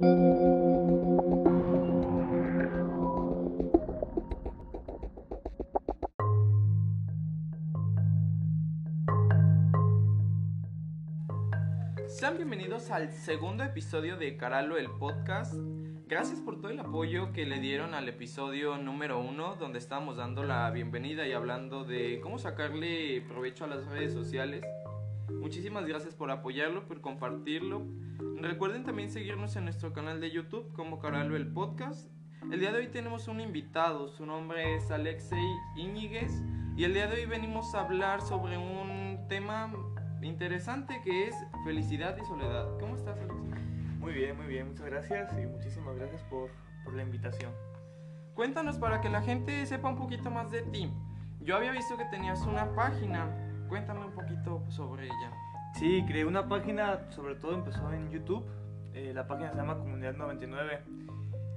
Sean bienvenidos al segundo episodio de Caralo el podcast. Gracias por todo el apoyo que le dieron al episodio número uno, donde estábamos dando la bienvenida y hablando de cómo sacarle provecho a las redes sociales. Muchísimas gracias por apoyarlo, por compartirlo. Recuerden también seguirnos en nuestro canal de YouTube como Caralo el podcast. El día de hoy tenemos un invitado, su nombre es Alexei Íñiguez y el día de hoy venimos a hablar sobre un tema interesante que es felicidad y soledad. ¿Cómo estás, Alexei? Muy bien, muy bien, muchas gracias y muchísimas gracias por, por la invitación. Cuéntanos para que la gente sepa un poquito más de ti. Yo había visto que tenías una página. Cuéntame un poquito sobre ella. Sí, creé una página, sobre todo empezó en YouTube. Eh, la página se llama Comunidad 99.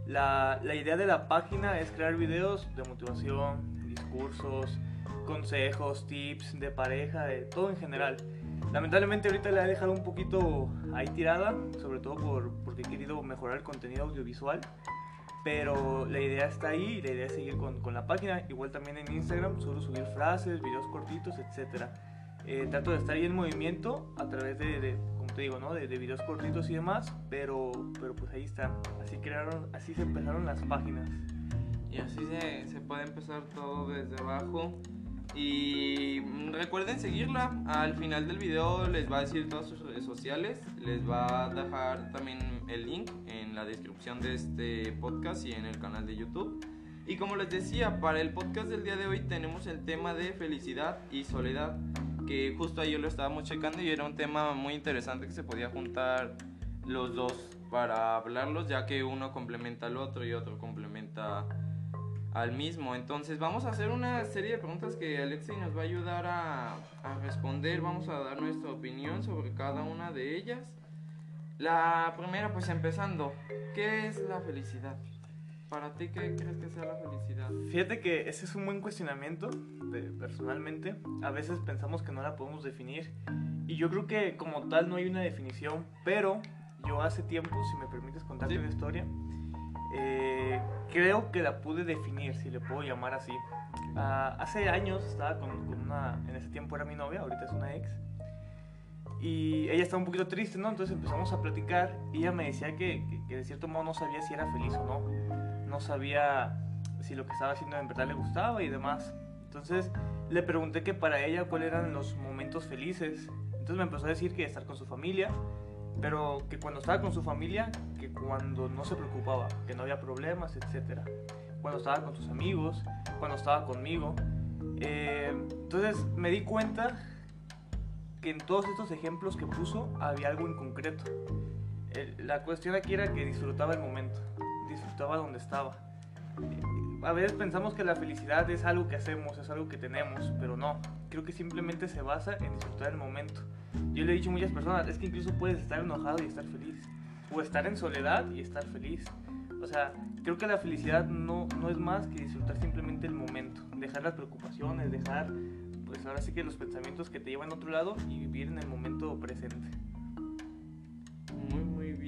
La, la idea de la página es crear videos de motivación, discursos, consejos, tips de pareja, de todo en general. Lamentablemente ahorita la he dejado un poquito ahí tirada, sobre todo por, porque he querido mejorar el contenido audiovisual. Pero la idea está ahí la idea es seguir con, con la página. Igual también en Instagram suelo subir frases, videos cortitos, etc. Eh, trato de estar ahí en movimiento a través de, de como te digo, ¿no? de, de, videos cortitos y demás. Pero, pero pues ahí están. Así, crearon, así se empezaron las páginas. Y así se, se puede empezar todo desde abajo. Y recuerden seguirla. Al final del video les va a decir todas sus redes sociales. Les va a dejar también el link en la descripción de este podcast y en el canal de YouTube. Y como les decía, para el podcast del día de hoy tenemos el tema de felicidad y soledad. Que justo ahí lo estábamos checando y era un tema muy interesante que se podía juntar los dos para hablarlos, ya que uno complementa al otro y otro complementa al mismo. Entonces vamos a hacer una serie de preguntas que Alexei nos va a ayudar a, a, responder. Vamos a dar nuestra opinión sobre cada una de ellas. La primera, pues empezando, ¿qué es la felicidad? Para ti, ¿qué crees que sea la felicidad? Fíjate que ese es un buen cuestionamiento, de, personalmente. A veces pensamos que no la podemos definir. Y yo creo que como tal no hay una definición, pero yo hace tiempo, si me permites contarte ¿Sí? una historia, eh, creo que la pude definir, si le puedo llamar así. Uh, hace años estaba con, con, una, en ese tiempo era mi novia, ahorita es una ex, y ella estaba un poquito triste, ¿no? Entonces empezamos a platicar y ella me decía que, que, que de cierto modo no sabía si era feliz o no, no sabía si lo que estaba haciendo en verdad le gustaba y demás. Entonces le pregunté que para ella cuáles eran los momentos felices. Entonces me empezó a decir que estar con su familia, pero que cuando estaba con su familia, que cuando no se preocupaba, que no había problemas, etc. Cuando estaba con sus amigos, cuando estaba conmigo. Eh, entonces me di cuenta que en todos estos ejemplos que puso había algo en concreto. La cuestión aquí era que disfrutaba el momento, disfrutaba donde estaba. A veces pensamos que la felicidad es algo que hacemos, es algo que tenemos, pero no. Creo que simplemente se basa en disfrutar el momento. Yo le he dicho a muchas personas, es que incluso puedes estar enojado y estar feliz. O estar en soledad y estar feliz. O sea, creo que la felicidad no, no es más que disfrutar simplemente el momento. Dejar las preocupaciones, dejar, pues ahora sí que los pensamientos que te llevan a otro lado y vivir en el momento presente.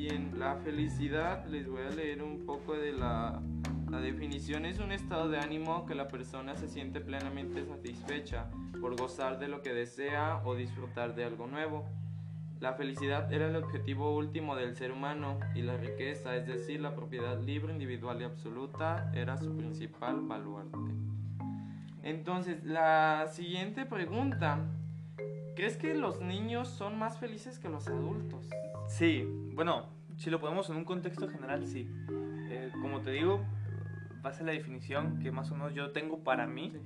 Bien. La felicidad, les voy a leer un poco de la, la definición. Es un estado de ánimo que la persona se siente plenamente satisfecha por gozar de lo que desea o disfrutar de algo nuevo. La felicidad era el objetivo último del ser humano y la riqueza, es decir, la propiedad libre, individual y absoluta, era su principal baluarte. Entonces, la siguiente pregunta. ¿Crees que los niños son más felices que los adultos? Sí, bueno, si lo ponemos en un contexto general, sí. Eh, como te digo, base la definición que más o menos yo tengo para mí. Sí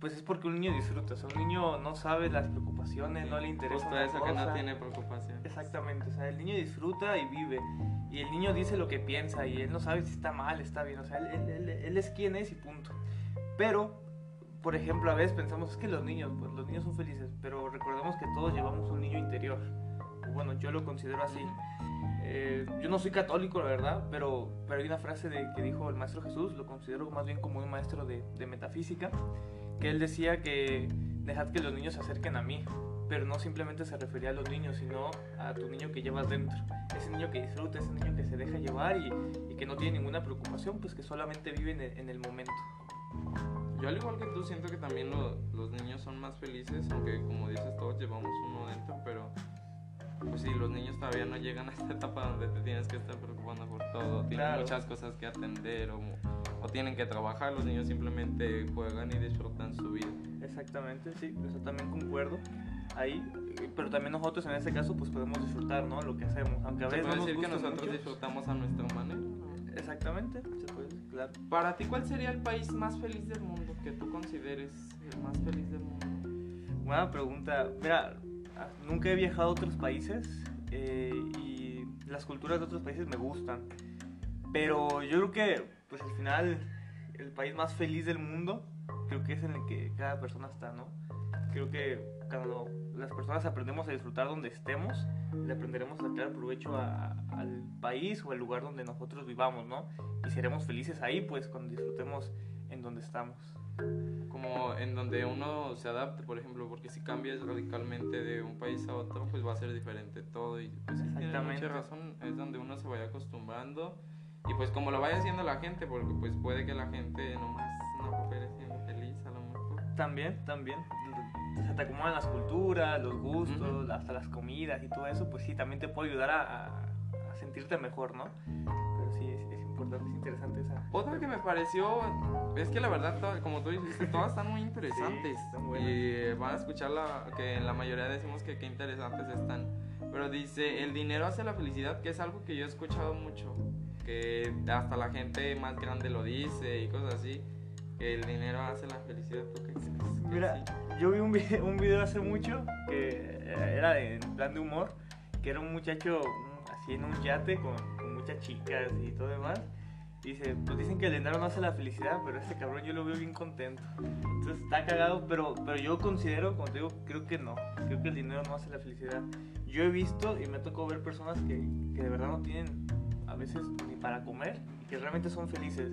pues es porque un niño disfruta, o sea, un niño no sabe las preocupaciones, sí, no le interesa. Justo eso cosa. que no tiene preocupación. Exactamente, o sea, el niño disfruta y vive, y el niño dice lo que piensa, y él no sabe si está mal, está bien, o sea, él, él, él es quien es y punto. Pero, por ejemplo, a veces pensamos, es que los niños, pues los niños son felices, pero recordemos que todos llevamos un niño interior, bueno, yo lo considero así. Eh, yo no soy católico, la verdad, pero, pero hay una frase de, que dijo el maestro Jesús, lo considero más bien como un maestro de, de metafísica, que él decía que dejad que los niños se acerquen a mí. pero no simplemente se refería a los niños, sino a tu niño que llevas dentro. Ese niño que disfruta, ese niño que se deja llevar y, y que no tiene ninguna preocupación, pues que solamente vive en el, en el momento. Yo al igual que tú siento que también lo- los niños son más felices, aunque como dices todos llevamos uno dentro, pero pues sí, los niños todavía no llegan a esta etapa donde te tienes que estar preocupando por todo, tienen Claro. muchas cosas que atender o, o tienen que trabajar, los niños simplemente juegan y disfrutan su vida. Exactamente, sí, eso también concuerdo. Ahí, pero también nosotros en este caso pues podemos disfrutar, ¿no? Lo que hacemos, aunque a Se veces puede no nos decir que nosotros mucho. disfrutamos a nuestra manera. Exactamente, se puede claro. Para ti, ¿cuál sería el país más feliz del mundo que tú consideres el más feliz del mundo? Buena pregunta. Mira, nunca he viajado a otros países eh, y las culturas de otros países me gustan. Pero yo creo que, pues al final, el país más feliz del mundo, creo que es en el que cada persona está, ¿no? Creo que cuando las personas aprendemos a disfrutar donde estemos, le aprenderemos a sacar provecho al país o al lugar donde nosotros vivamos, ¿no? Y seremos felices ahí, pues, cuando disfrutemos en donde estamos. Como en donde uno se adapte, por ejemplo, porque si cambias radicalmente de un país a otro, pues va a ser diferente todo y pues tiene Exactamente. mucha razón, es donde uno se vaya acostumbrando y pues como lo vaya haciendo la gente, porque pues puede que la gente nomás no coopere siendo feliz a lo mejor. También, también. Se te acomodan las culturas, los gustos, Ujú. hasta las comidas y todo eso, pues sí, también te puede ayudar a- a sentirte mejor, ¿no? Importante, es interesante esa. Otra que me pareció, es que la verdad, como tú dijiste, todas están muy interesantes. Sí, están y van a escuchar la, que en la mayoría decimos que qué interesantes están. Pero dice, el dinero hace la felicidad, que es algo que yo he escuchado mucho. Que hasta la gente más grande lo dice y cosas así. Que el dinero hace la felicidad. ¿Tú qué crees? Mira, sí. yo vi un video, un video hace mucho que era en plan de humor, que era un muchacho un- así en un yate con, con muchas chicas y todo demás. Dice, pues dicen que el dinero no hace la felicidad, pero este cabrón yo lo veo bien contento. Entonces está cagado, pero, pero yo considero, como te digo, creo que no. Creo que el dinero no hace la felicidad. Yo he visto y me tocó ver personas que, que de verdad no tienen a veces ni para comer y que realmente son felices.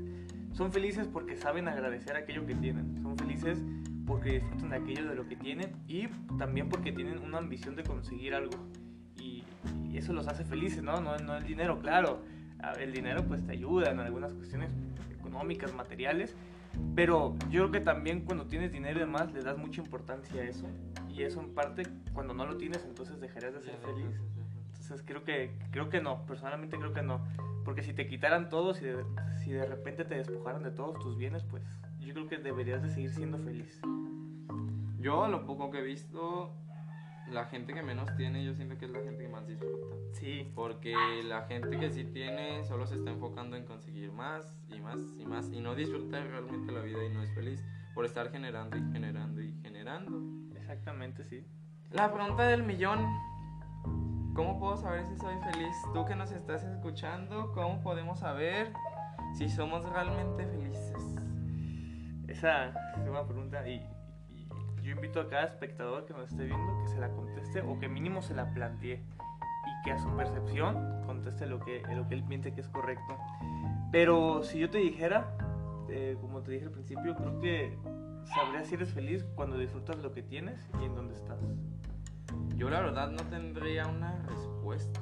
Son felices porque saben agradecer aquello que tienen. Son felices porque disfrutan de aquello de lo que tienen y también porque tienen una ambición de conseguir algo. Y, y eso los hace felices, ¿no? No, no el dinero, claro. El dinero pues te ayuda en algunas cuestiones económicas, materiales. Pero yo creo que también cuando tienes dinero y demás le das mucha importancia a eso. Y eso en parte cuando no lo tienes entonces dejarías de ser feliz. Entonces creo que, creo que no, personalmente creo que no. Porque si te quitaran todo, si si de repente te despojaran de todos tus bienes, pues yo creo que deberías de seguir siendo feliz. Yo, lo poco que he visto, la gente que menos tiene, yo siento que es la gente que más disfruta. Sí, Porque la gente que sí tiene solo se está enfocando en conseguir más y más y más y no disfruta realmente la vida y no es feliz por estar generando y generando y generando. exactamente, sí. La pregunta del millón. ¿Cómo puedo saber si soy feliz? Tú que nos estás escuchando, ¿cómo podemos saber si somos realmente felices? Esa es una pregunta y, yo invito a cada espectador que nos esté viendo que se la conteste o que mínimo se la plantee y que a su percepción conteste lo que, lo que él piense que es correcto. Pero si yo te dijera, eh, como te dije al principio, creo que sabrías si eres feliz cuando disfrutas lo que tienes y en donde estás. Yo la verdad no tendría una respuesta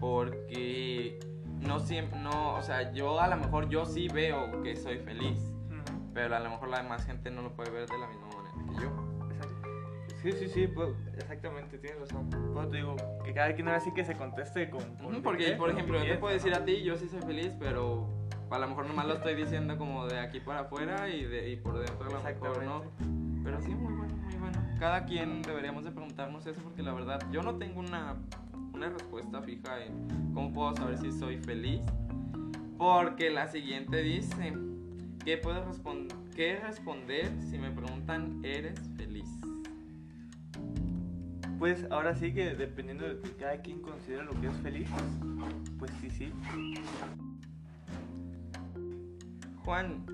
porque no siempre, no, o sea, yo a lo mejor yo sí veo que soy feliz, pero a lo mejor la demás gente no lo puede ver de la misma manera yo. Exacto. Sí, sí, sí, pues, exactamente, tienes razón. Pues te digo, que cada quien ahora sí que se conteste con... con Porque, por ejemplo, yo te puedo decir ¿no? a ti, yo sí soy feliz, pero a lo mejor nomás lo estoy diciendo como de aquí para afuera y, de, y por dentro a lo mejor no. Pero sí, muy bueno, muy bueno. Cada quien deberíamos de preguntarnos eso porque la verdad yo no tengo una, una respuesta fija en cómo puedo saber si soy feliz. Porque la siguiente dice, ¿qué puedo responder? ¿Qué responder si me preguntan, ¿eres feliz? Pues ahora sí que dependiendo de que cada quien considera lo que es feliz, pues sí, sí. Juan,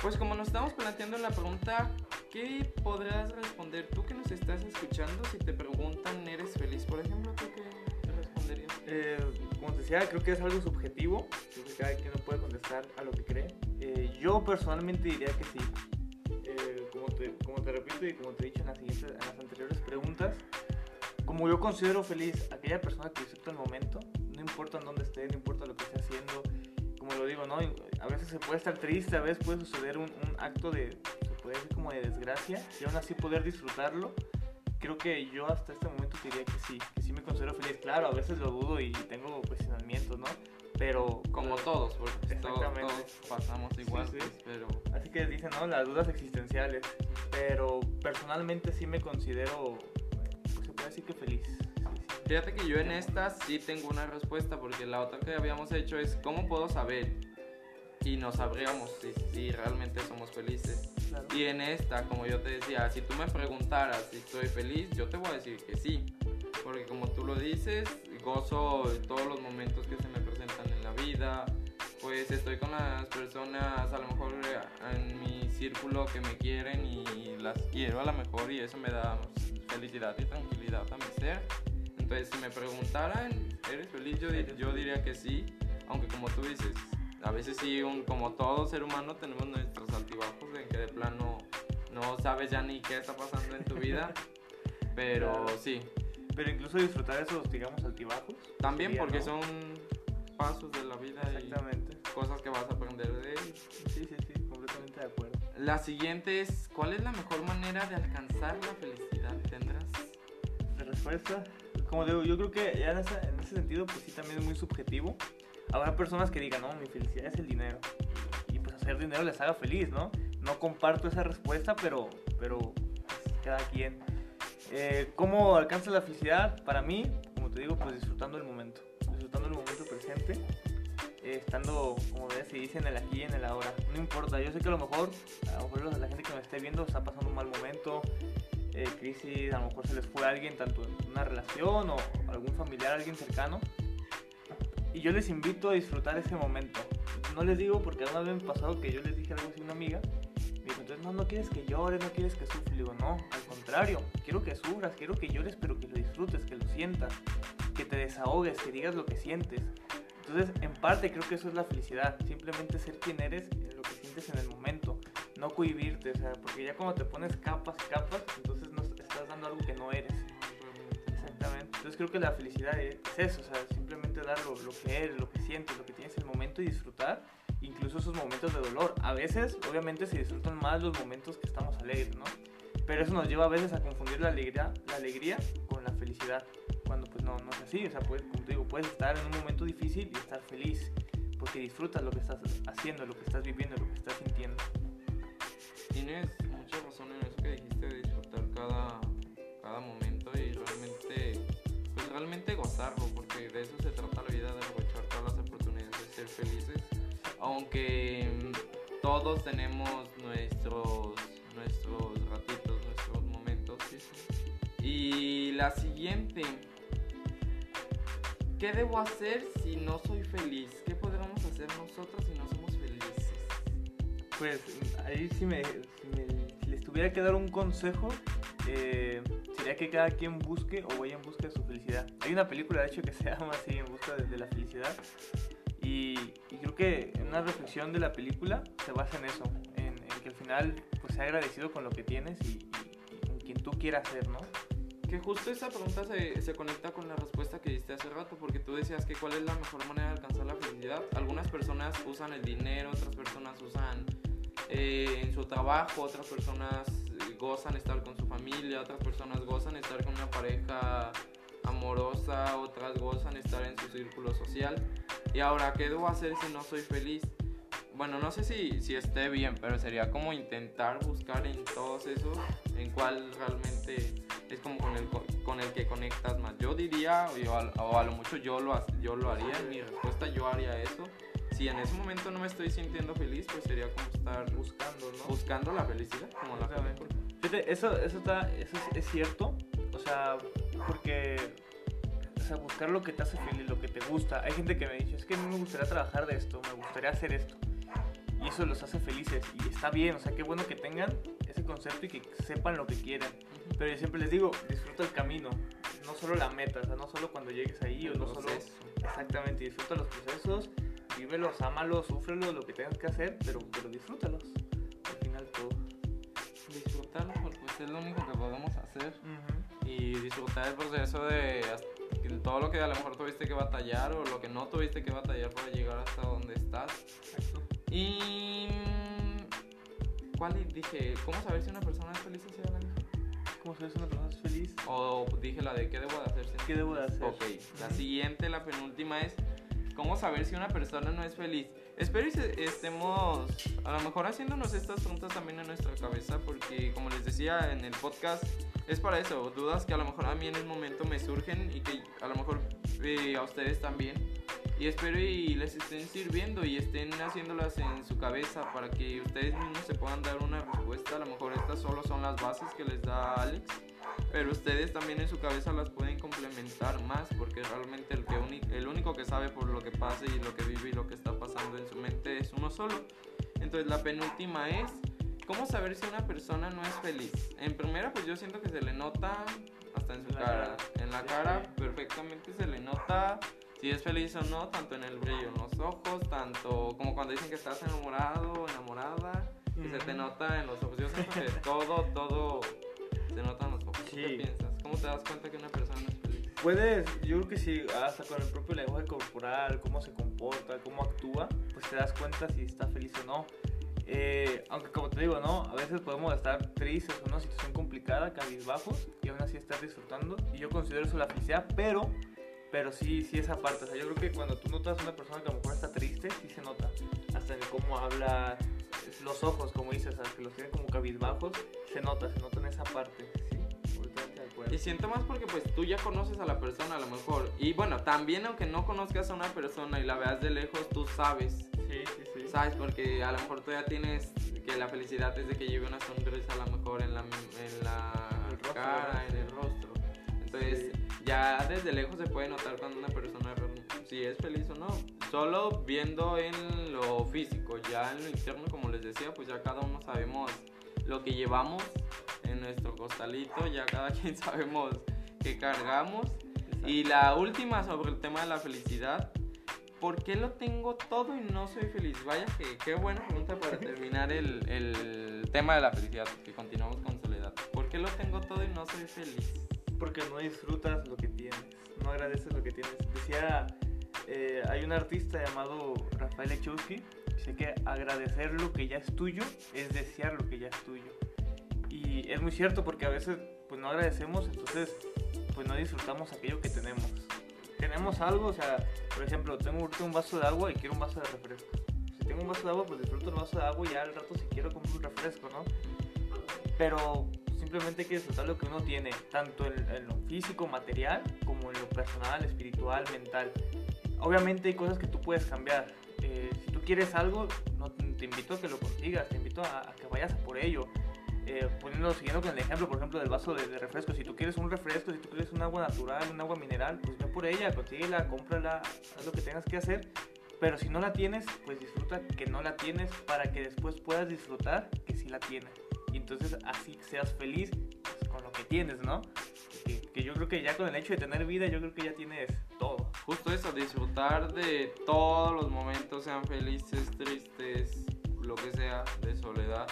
Pues como nos estamos planteando la pregunta, ¿qué podrás responder tú que nos estás escuchando si te preguntan, ¿eres feliz? Por ejemplo, ¿tú qué responderías? Eh, como te decía, creo que es algo subjetivo. Que cada quien no puede contestar a lo que cree. Eh, yo personalmente diría que sí. Eh, como, te, como te repito y como te he dicho en las, siguientes, en las anteriores preguntas, como yo considero feliz aquella persona que disfruta el momento, no importa en dónde esté, no importa lo que esté haciendo, como lo digo, ¿no? A veces se puede estar triste, a veces puede suceder un, un acto de, decir como de desgracia, y aún así poder disfrutarlo creo que yo hasta este momento diría que sí, que sí me considero feliz. Claro, a veces lo dudo y tengo cuestionamientos, ¿no? Pero... Como todos, porque Exactamente. todos pasamos igual, sí, sí. Pues, pero... Así que dicen, ¿no? Las dudas existenciales. Pero personalmente sí me considero, pues se puede decir que feliz. Fíjate que yo en esta sí tengo una respuesta, porque la otra que habíamos hecho es, ¿cómo puedo saber? Y no sabríamos si, si realmente somos felices. Y en esta, como yo te decía, si tú me preguntaras si estoy feliz, yo te voy a decir que sí. Porque como tú lo dices, gozo todos los momentos que se me presentan en la vida. Pues estoy con las personas a lo mejor en mi círculo que me quieren y las quiero a lo mejor y eso me da felicidad y tranquilidad a mi ser. Entonces si me preguntaran, ¿eres feliz? Yo, yo diría que sí. Aunque como tú dices, a veces sí, un, como todo ser humano, tenemos nuestros altibajos en que de plano no sabes ya ni qué está pasando en tu vida. pero sí. Pero incluso disfrutar esos, digamos, altibajos. También porque son pasos de la vida Exactamente. y cosas que vas a aprender de él. Sí, sí, sí, completamente de acuerdo. La siguiente es, ¿cuál es la mejor manera de alcanzar la felicidad? ¿Tendrás? La respuesta, como digo, yo creo que ya en ese, en ese sentido, pues sí, también es muy subjetivo habrá personas que digan, no, mi felicidad es el dinero. Y pues hacer dinero les haga feliz, ¿no? No comparto esa respuesta, pero, pero pues, cada quien. Eh, ¿Cómo alcanza la felicidad? Para mí, como te digo, pues disfrutando el momento. Disfrutando el momento presente. Eh, estando, como se dice, en el aquí y en el ahora. No importa, yo sé que a lo mejor, a lo mejor la gente que me esté viendo está pasando un mal momento, eh, crisis, a lo mejor se les fue alguien, tanto en una relación o algún familiar, alguien cercano y yo les invito a disfrutar ese momento. No les digo porque una vez me pasado que yo les dije algo así a una amiga. Me dijo, entonces no, no quieres que llores, no quieres que sufra. digo, no, al contrario, quiero que sufras, quiero que llores, pero que lo disfrutes, que lo sientas, que te desahogues, que digas lo que sientes. Entonces, en parte creo que eso es la felicidad, simplemente ser quien eres, lo que sientes en el momento, no cohibirte, o sea, porque ya cuando te pones capas y capas, entonces no estás dando algo que no eres. Entonces creo que la felicidad es eso, o sea, simplemente dar lo, que eres, lo que sientes, lo que tienes en el momento y disfrutar incluso esos momentos de dolor. A veces, obviamente, se disfrutan más los momentos que estamos alegres, ¿no? Pero eso nos lleva a veces a confundir la alegría, la alegría con la felicidad, cuando pues no, no es así, o sea, puedes, como te digo, puedes estar en un momento difícil y estar feliz, porque disfrutas lo que estás haciendo, lo que estás viviendo, lo que estás sintiendo. Tienes mucha razón en eso que dijiste de disfrutar cada realmente gozarlo, porque de eso se trata la vida, de aprovechar todas las oportunidades de ser felices, aunque mm, todos tenemos nuestros, nuestros ratitos, nuestros momentos. Y la siguiente, ¿qué debo hacer si no soy feliz? ¿Qué podríamos hacer nosotros si no somos felices? Pues ahí si me, si les tuviera que dar un consejo, eh, sería que cada quien busque o vaya en busca de su felicidad. Hay una película, de hecho, que se llama así, En busca de, la felicidad. Y, creo que una reflexión de la película se basa en eso, en, que al final pues sea agradecido con lo que tienes y, con quien tú quieras ser, ¿no? Que justo esa pregunta se, se, conecta con la respuesta que diste hace rato, porque tú decías que cuál es la mejor manera de alcanzar la felicidad. Algunas personas usan el dinero, otras personas usan eh, en su trabajo, otras personas gozan estar con su familia, otras personas gozan estar con una pareja amorosa, otras gozan estar en su círculo social. Y ahora, ¿qué debo hacer si no soy feliz? Bueno, no sé si, si esté bien, pero sería como intentar buscar en todos esos en cuál realmente es como con el, con el que conectas más. Yo diría, o, o a lo mucho yo lo, yo lo haría, en mi respuesta yo haría eso si en ese momento no me estoy sintiendo feliz, pues sería como estar buscando, ¿no? Buscando la felicidad, como la Fíjate, eso, eso, está, eso es, cierto, o sea, porque, o sea, buscar lo que te hace feliz, lo que te gusta. Hay gente que me dice, es que mí me gustaría trabajar de esto, me gustaría hacer esto. Y eso los hace felices y está bien, o sea, qué bueno que tengan ese concepto y que sepan lo que quieren. Pero yo siempre les digo, disfruta el camino, no solo la meta, o sea, no solo cuando llegues ahí o no solo... Exactamente, disfruta los procesos, vívelos, ámalos, súfrelos, lo que tengas que hacer, pero, pero disfrútalos. Al final todo. Pues, es lo único que podemos hacer. Y disfrutar el proceso de todo lo que a lo mejor tuviste que batallar o lo que no tuviste que batallar para llegar hasta donde estás. Y. ¿Cuál dije? ¿Cómo saber si una persona es feliz o la ¿Cómo saber si una persona es feliz? O dije la de qué debo de hacer. ¿Qué debo de hacer? Ok, la siguiente, la penúltima es. ¿Cómo saber si una persona no es feliz? Espero que estemos a lo mejor haciéndonos estas preguntas también en nuestra cabeza porque como les decía en el podcast es para eso, dudas que a lo mejor a mí en el momento me surgen y que a lo mejor eh, a ustedes también. Y espero y les estén sirviendo y estén haciéndolas en su cabeza para que ustedes mismos se puedan dar una respuesta. A lo mejor estas solo son las bases que les da Alex, pero ustedes también en su cabeza las pueden complementar más porque realmente el, que el único que sabe por lo que pasa y lo que vive y lo que está pasando en su mente es uno solo. Entonces la penúltima es ¿Cómo saber si una persona no es feliz? En primera, pues yo siento que se le nota hasta en su cara. En la cara perfectamente se le nota si es feliz o no, tanto en el brillo en los ojos, tanto como cuando dicen que estás enamorado enamorada, que se te nota en los ojos. Yo siento que todo, todo se nota en los ojos. ¿Qué piensas? ¿Cómo te das cuenta que una persona es feliz? Puedes, yo creo que sí, hasta con el propio lenguaje corporal, cómo se comporta, cómo actúa, pues te das cuenta si está feliz o no. Eh, aunque como te digo, ¿no? A veces podemos estar tristes en una situación complicada, cabizbajos, y aún así estar disfrutando. Y yo considero eso la felicidad, pero, pero sí, sí esa parte. O sea, yo creo que cuando tú notas a una persona que a lo mejor está triste, sí se nota. Hasta en cómo habla, los ojos, como dices, que los tiene como cabizbajos, se nota, se nota en esa parte. Sí, y siento más porque pues tú ya conoces a la persona a lo mejor. Y bueno, también aunque no conozcas a una persona y la veas de lejos, tú sabes Sí, sí, sí. ¿Sabes? Porque a lo mejor tú ya tienes que la felicidad es de que lleve una sonrisa a lo mejor en la, en la cara, en el rostro. Entonces, ya desde lejos se puede notar cuando una persona si es feliz o no. Solo viendo en lo físico, ya en lo interno, como les decía, pues ya cada uno sabemos lo que llevamos en nuestro costalito, ya cada quien sabemos qué cargamos. Y la última sobre el tema de la felicidad, ¿por qué lo tengo todo y no soy feliz? Vaya que qué buena pregunta para terminar el, el tema de la felicidad, que continuamos con soledad. ¿Por qué lo tengo todo y no soy feliz? Porque no disfrutas lo que tienes, no agradeces lo que tienes. Decía, eh, hay un artista llamado Rafael Echowski, dice que agradecer lo que ya es tuyo es desear lo que ya es tuyo. Y es muy cierto porque a veces pues no agradecemos, entonces pues no disfrutamos aquello que tenemos tenemos algo, o sea, por ejemplo, tengo un vaso de agua y quiero un vaso de refresco. Si tengo un vaso de agua, pues disfruto el vaso de agua y ya al rato si quiero compro un refresco, ¿no? Pero simplemente hay que disfrutar lo que uno tiene, tanto en, lo físico, material, como en lo personal, espiritual, mental. Obviamente hay cosas que tú puedes cambiar. Eh, si tú quieres algo, no, te invito a que lo consigas, te invito a, que vayas por ello eh, poniendo, siguiendo con el ejemplo, por ejemplo, del vaso de, refresco, si tú quieres un refresco, si tú quieres un agua natural, un agua mineral, pues ve por ella, consíguela, cómprala, haz lo que tengas que hacer. Pero si no la tienes, pues disfruta que no la tienes para que después puedas disfrutar que sí la tienes. Y entonces así seas feliz pues, con lo que tienes, ¿no? Que, que, yo creo que ya con el hecho de tener vida, yo creo que ya tienes todo. Justo eso, disfrutar de todos los momentos, sean felices, tristes, lo que sea, de soledad.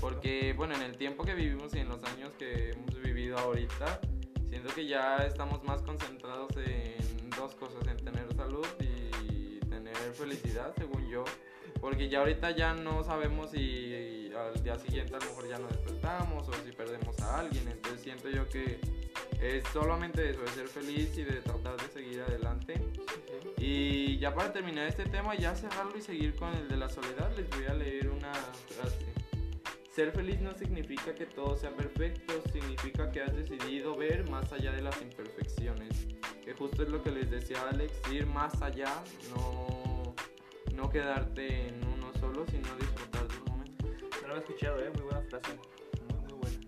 Porque, bueno, en el tiempo que vivimos y en los años que hemos vivido ahorita, siento que ya estamos más concentrados en dos cosas, en tener salud y tener felicidad, según yo. Porque ya ahorita ya no sabemos si al día siguiente a lo mejor ya no despertamos o si perdemos a alguien. Entonces siento yo que es solamente eso, de ser feliz y de tratar de seguir adelante. Y ya para terminar este tema, ya cerrarlo y seguir con el de la soledad, les voy a leer una frase. Ser feliz no significa que todo sea perfecto, significa que has decidido ver más allá de las imperfecciones. Que justo es lo que les decía Alex, ir más allá, no, no quedarte en uno solo, sino disfrutar del momento. No lo he escuchado, ¿eh? muy buena frase. Muy, muy buena.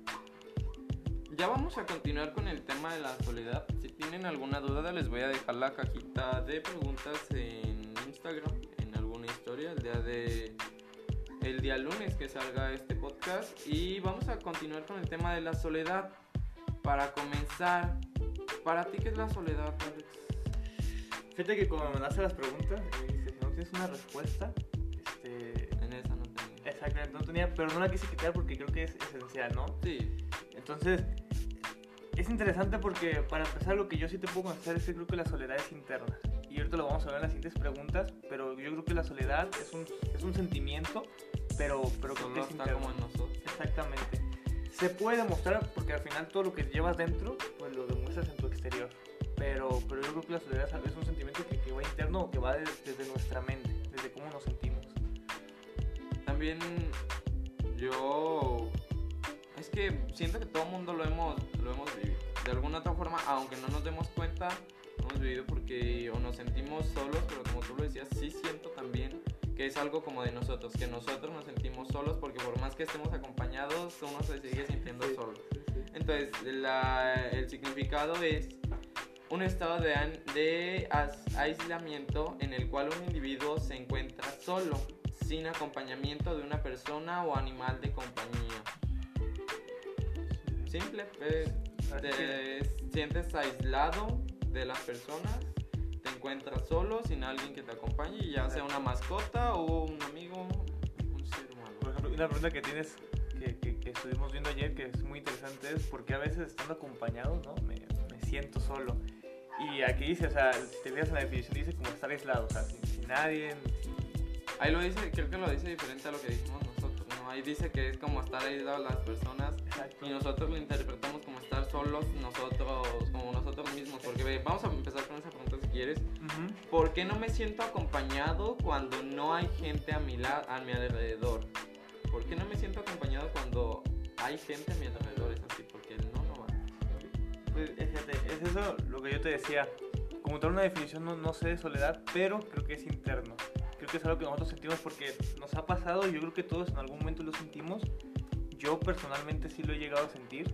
Ya vamos a continuar con el tema de la soledad. Si tienen alguna duda, les voy a dejar la cajita de preguntas en Instagram, en alguna historia, el día de el día lunes que salga este podcast y vamos a continuar con el tema de la soledad. Para comenzar, ¿Para ti qué es la soledad, Alex? Fíjate que cuando me hace las preguntas, tienes una respuesta, este... En esa no tenía. Exactamente, no tenía, pero no la quise quitar porque creo que es esencial, ¿no? Sí. Entonces, es interesante porque para empezar lo que yo sí te puedo contestar es que creo que la soledad es interna. Y ahorita lo vamos a ver en las siguientes preguntas, pero yo creo que la soledad es un, es un sentimiento, pero, pero creo que es está interno. como en nosotros. Exactamente. Se puede demostrar porque al final todo lo que llevas dentro, pues lo demuestras en tu exterior. Pero, pero yo creo que la soledad es un sentimiento que, que va interno o que va de- desde nuestra mente, desde cómo nos sentimos. También yo es que siento que todo el mundo lo hemos lo hemos vivido. De alguna otra forma, aunque no nos demos cuenta, lo hemos vivido porque o nos sentimos solos, pero como tú lo decías, sí siento también que es algo como de nosotros, que nosotros nos sentimos solos porque por más que estemos acompañados, uno se sigue sintiendo solo. Entonces, la- el significado es un estado de, de aislamiento en el cual un individuo se encuentra solo, sin acompañamiento de una persona o animal de compañía. Simple, eh, te sientes aislado de las personas, te encuentras solo, sin alguien que te acompañe, ya sea una mascota o un amigo, un ser humano. Por ejemplo, una pregunta que tienes, que, que- que estuvimos viendo ayer, que es muy interesante, es por qué a veces estando acompañado, ¿no? Me, me siento solo. Y aquí dice, o sea, te fijas en la definición, dice como estar aislado, o sea, sin, sin nadie, sin- Ahí lo dice, creo que lo dice diferente a lo que dijimos nosotros, ¿no? Ahí dice que es como estar aislado las personas Exacto. y nosotros lo interpretamos como estar solos nosotros, como nosotros mismos. Porque ve, vamos a empezar con esa pregunta si quieres. ¿Por qué no me siento acompañado cuando no hay gente a mi, la- a mi alrededor? ¿Por qué no me siento acompañado cuando hay gente a mi alrededor? Fíjate, es eso lo que yo te decía. Como tal una definición no, no sé de soledad, pero creo que es interno. Creo que es algo que nosotros sentimos porque nos ha pasado yo creo que todos en algún momento lo sentimos. Yo personalmente sí lo he llegado a sentir.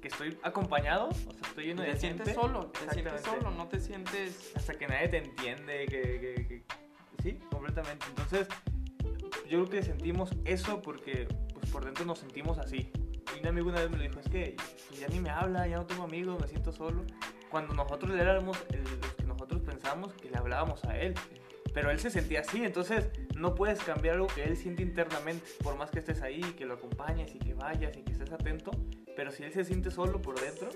Que estoy acompañado, o sea, estoy lleno de Te sientes gente, solo, te sientes solo, no te sientes... Hasta que nadie te entiende, que, que- que- Sí, completamente. Entonces, yo creo que sentimos eso porque pues, por dentro nos sentimos así. Un amigo una vez me lo dijo, es que ya ni me habla, ya no tengo amigos, me siento solo. Cuando nosotros le éramos los que nosotros pensábamos que le hablábamos a él. Pero él se sentía así, entonces no puedes cambiar algo que él siente internamente, por más que estés ahí, que lo acompañes y que vayas y que estés atento. Pero si él se siente solo por dentro,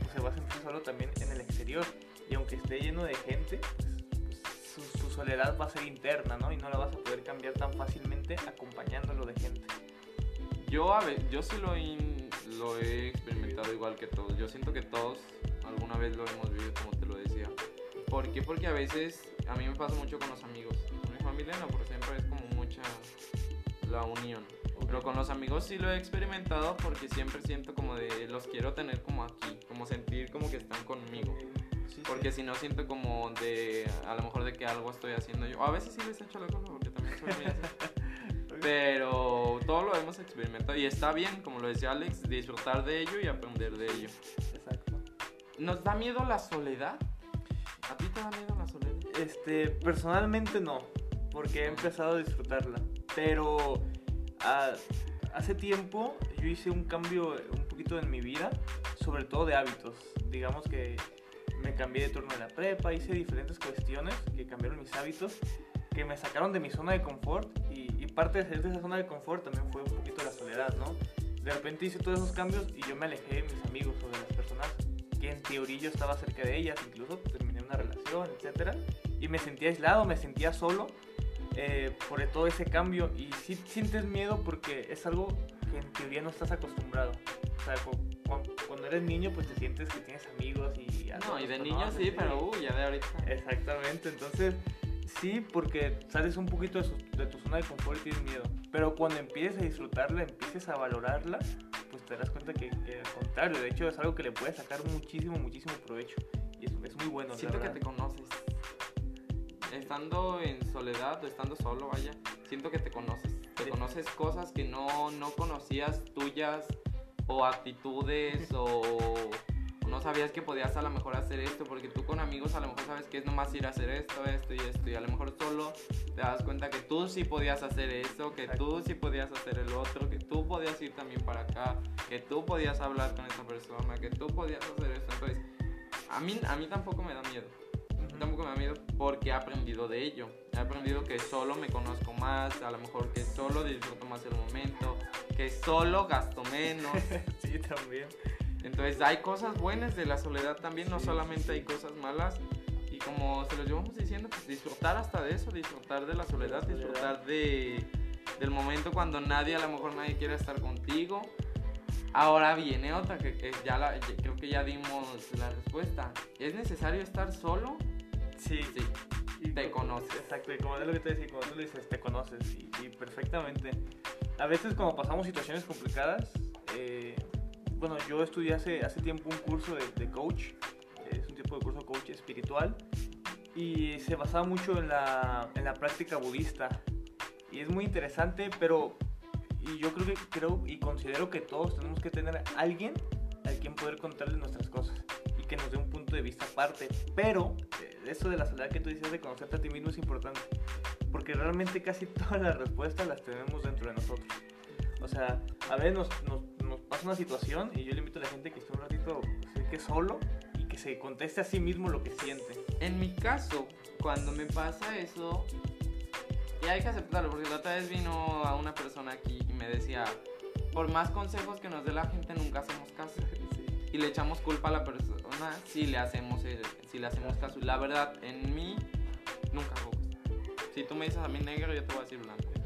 pues se va a sentir solo también en el exterior. Y aunque esté lleno de gente, pues, pues, su, su soledad va a ser interna, ¿no? Y no la vas a poder cambiar tan fácilmente acompañándolo de gente. Yo, a ver, yo sí lo, in- lo he experimentado igual que todos. Yo siento que todos alguna vez lo hemos vivido, como te lo decía. ¿Por qué? Porque a veces a mí me pasa mucho con los amigos. Con mi familia no, por siempre es como mucha la unión. Pero con los amigos sí lo he experimentado porque siempre siento como de los quiero tener como aquí, como sentir como que están conmigo. Sí, Porque si no siento como de, a lo mejor de que algo estoy haciendo yo. O a veces sí les echo la cosa porque también soy muy así. Pero todo lo hemos experimentado y está bien, como lo decía Alex, disfrutar de ello y aprender de ello. Exacto. ¿Nos da miedo la soledad? ¿A ti te da miedo la soledad? Este, personalmente no, porque he empezado a disfrutarla. Pero ah, hace tiempo yo hice un cambio un poquito en mi vida, sobre todo de hábitos. Digamos que me cambié de turno de la prepa, hice diferentes cuestiones que cambiaron mis hábitos, que me sacaron de mi zona de confort y, y parte de salir de esa zona de confort también fue un poquito la soledad, ¿no? De repente hice todos esos cambios y yo me alejé de mis amigos o de las personas que en teoría yo estaba cerca de ellas, incluso terminé una relación, etcétera, y me sentía aislado, me sentía solo eh, por todo ese cambio y sí sientes miedo porque es algo que en teoría no estás acostumbrado. O sea, cu- cu- cuando eres niño pues te sientes que tienes amigos y... No, y de niño sí, pero uh, ya de ahorita. Exactamente, entonces sí, porque sales un poquito de, su- de tu zona de confort y tienes miedo. Pero cuando empieces a disfrutarla, empieces a valorarla, pues te darás cuenta que, que al contrario, de hecho es algo que le puedes sacar muchísimo, muchísimo provecho. Y es, es muy bueno. Siento que te conoces. Estando en soledad o estando solo, vaya, siento que te conoces. Te Sí. conoces cosas que no, no conocías tuyas o actitudes o no sabías que podías a lo mejor hacer esto porque tú con amigos a lo mejor sabes que es nomás ir a hacer esto, esto y esto y a lo mejor solo te das cuenta que tú sí podías hacer eso, que tú sí podías hacer el otro, que tú podías ir también para acá, que tú podías hablar con esa persona, que tú podías hacer esto. Entonces, a mí, a mí tampoco me da miedo. Tampoco me da miedo porque he aprendido de ello. He aprendido que solo me conozco más, a lo mejor que solo disfruto más el momento, que solo gasto menos. sí, también. Entonces hay cosas buenas de la soledad también, no Sí. solamente hay cosas malas. Y como se los llevamos diciendo, pues disfrutar hasta de eso, disfrutar de la soledad, disfrutar de, del momento cuando nadie, a lo mejor nadie quiere estar contigo. Ahora viene otra que, que ya la, creo que ya dimos la respuesta. ¿Es necesario estar solo? Sí. Sí. Y Te co- conoces. Exacto, y como es lo que te decía, como tú le dices, te conoces y, y perfectamente. A veces cuando pasamos situaciones complicadas, eh, bueno, yo estudié hace, hace tiempo un curso de, coach, es un tipo de curso coach espiritual, y se basaba mucho en la, en la práctica budista. Y es muy interesante, pero yo creo que creo y considero que todos tenemos que tener a alguien al quien poder contarle nuestras cosas y que nos dé un punto de vista aparte. Pero eh, eso de la soledad que tú dices de conocerte a ti mismo es importante, porque realmente casi todas las respuestas las tenemos dentro de nosotros. O sea, a veces nos, nos pasa una situación y yo le invito a la gente que esté un ratito así que solo y que se conteste a sí mismo lo que siente. En mi caso, cuando me pasa eso, y hay que aceptarlo, porque la otra vez vino a una persona aquí y me decía, por más consejos que nos dé la gente, nunca hacemos caso. Y le echamos culpa a la persona si le hacemos, si le hacemos caso. La verdad, en mí, nunca hago caso. Si tú me dices a mí negro, yo te voy a decir blanco.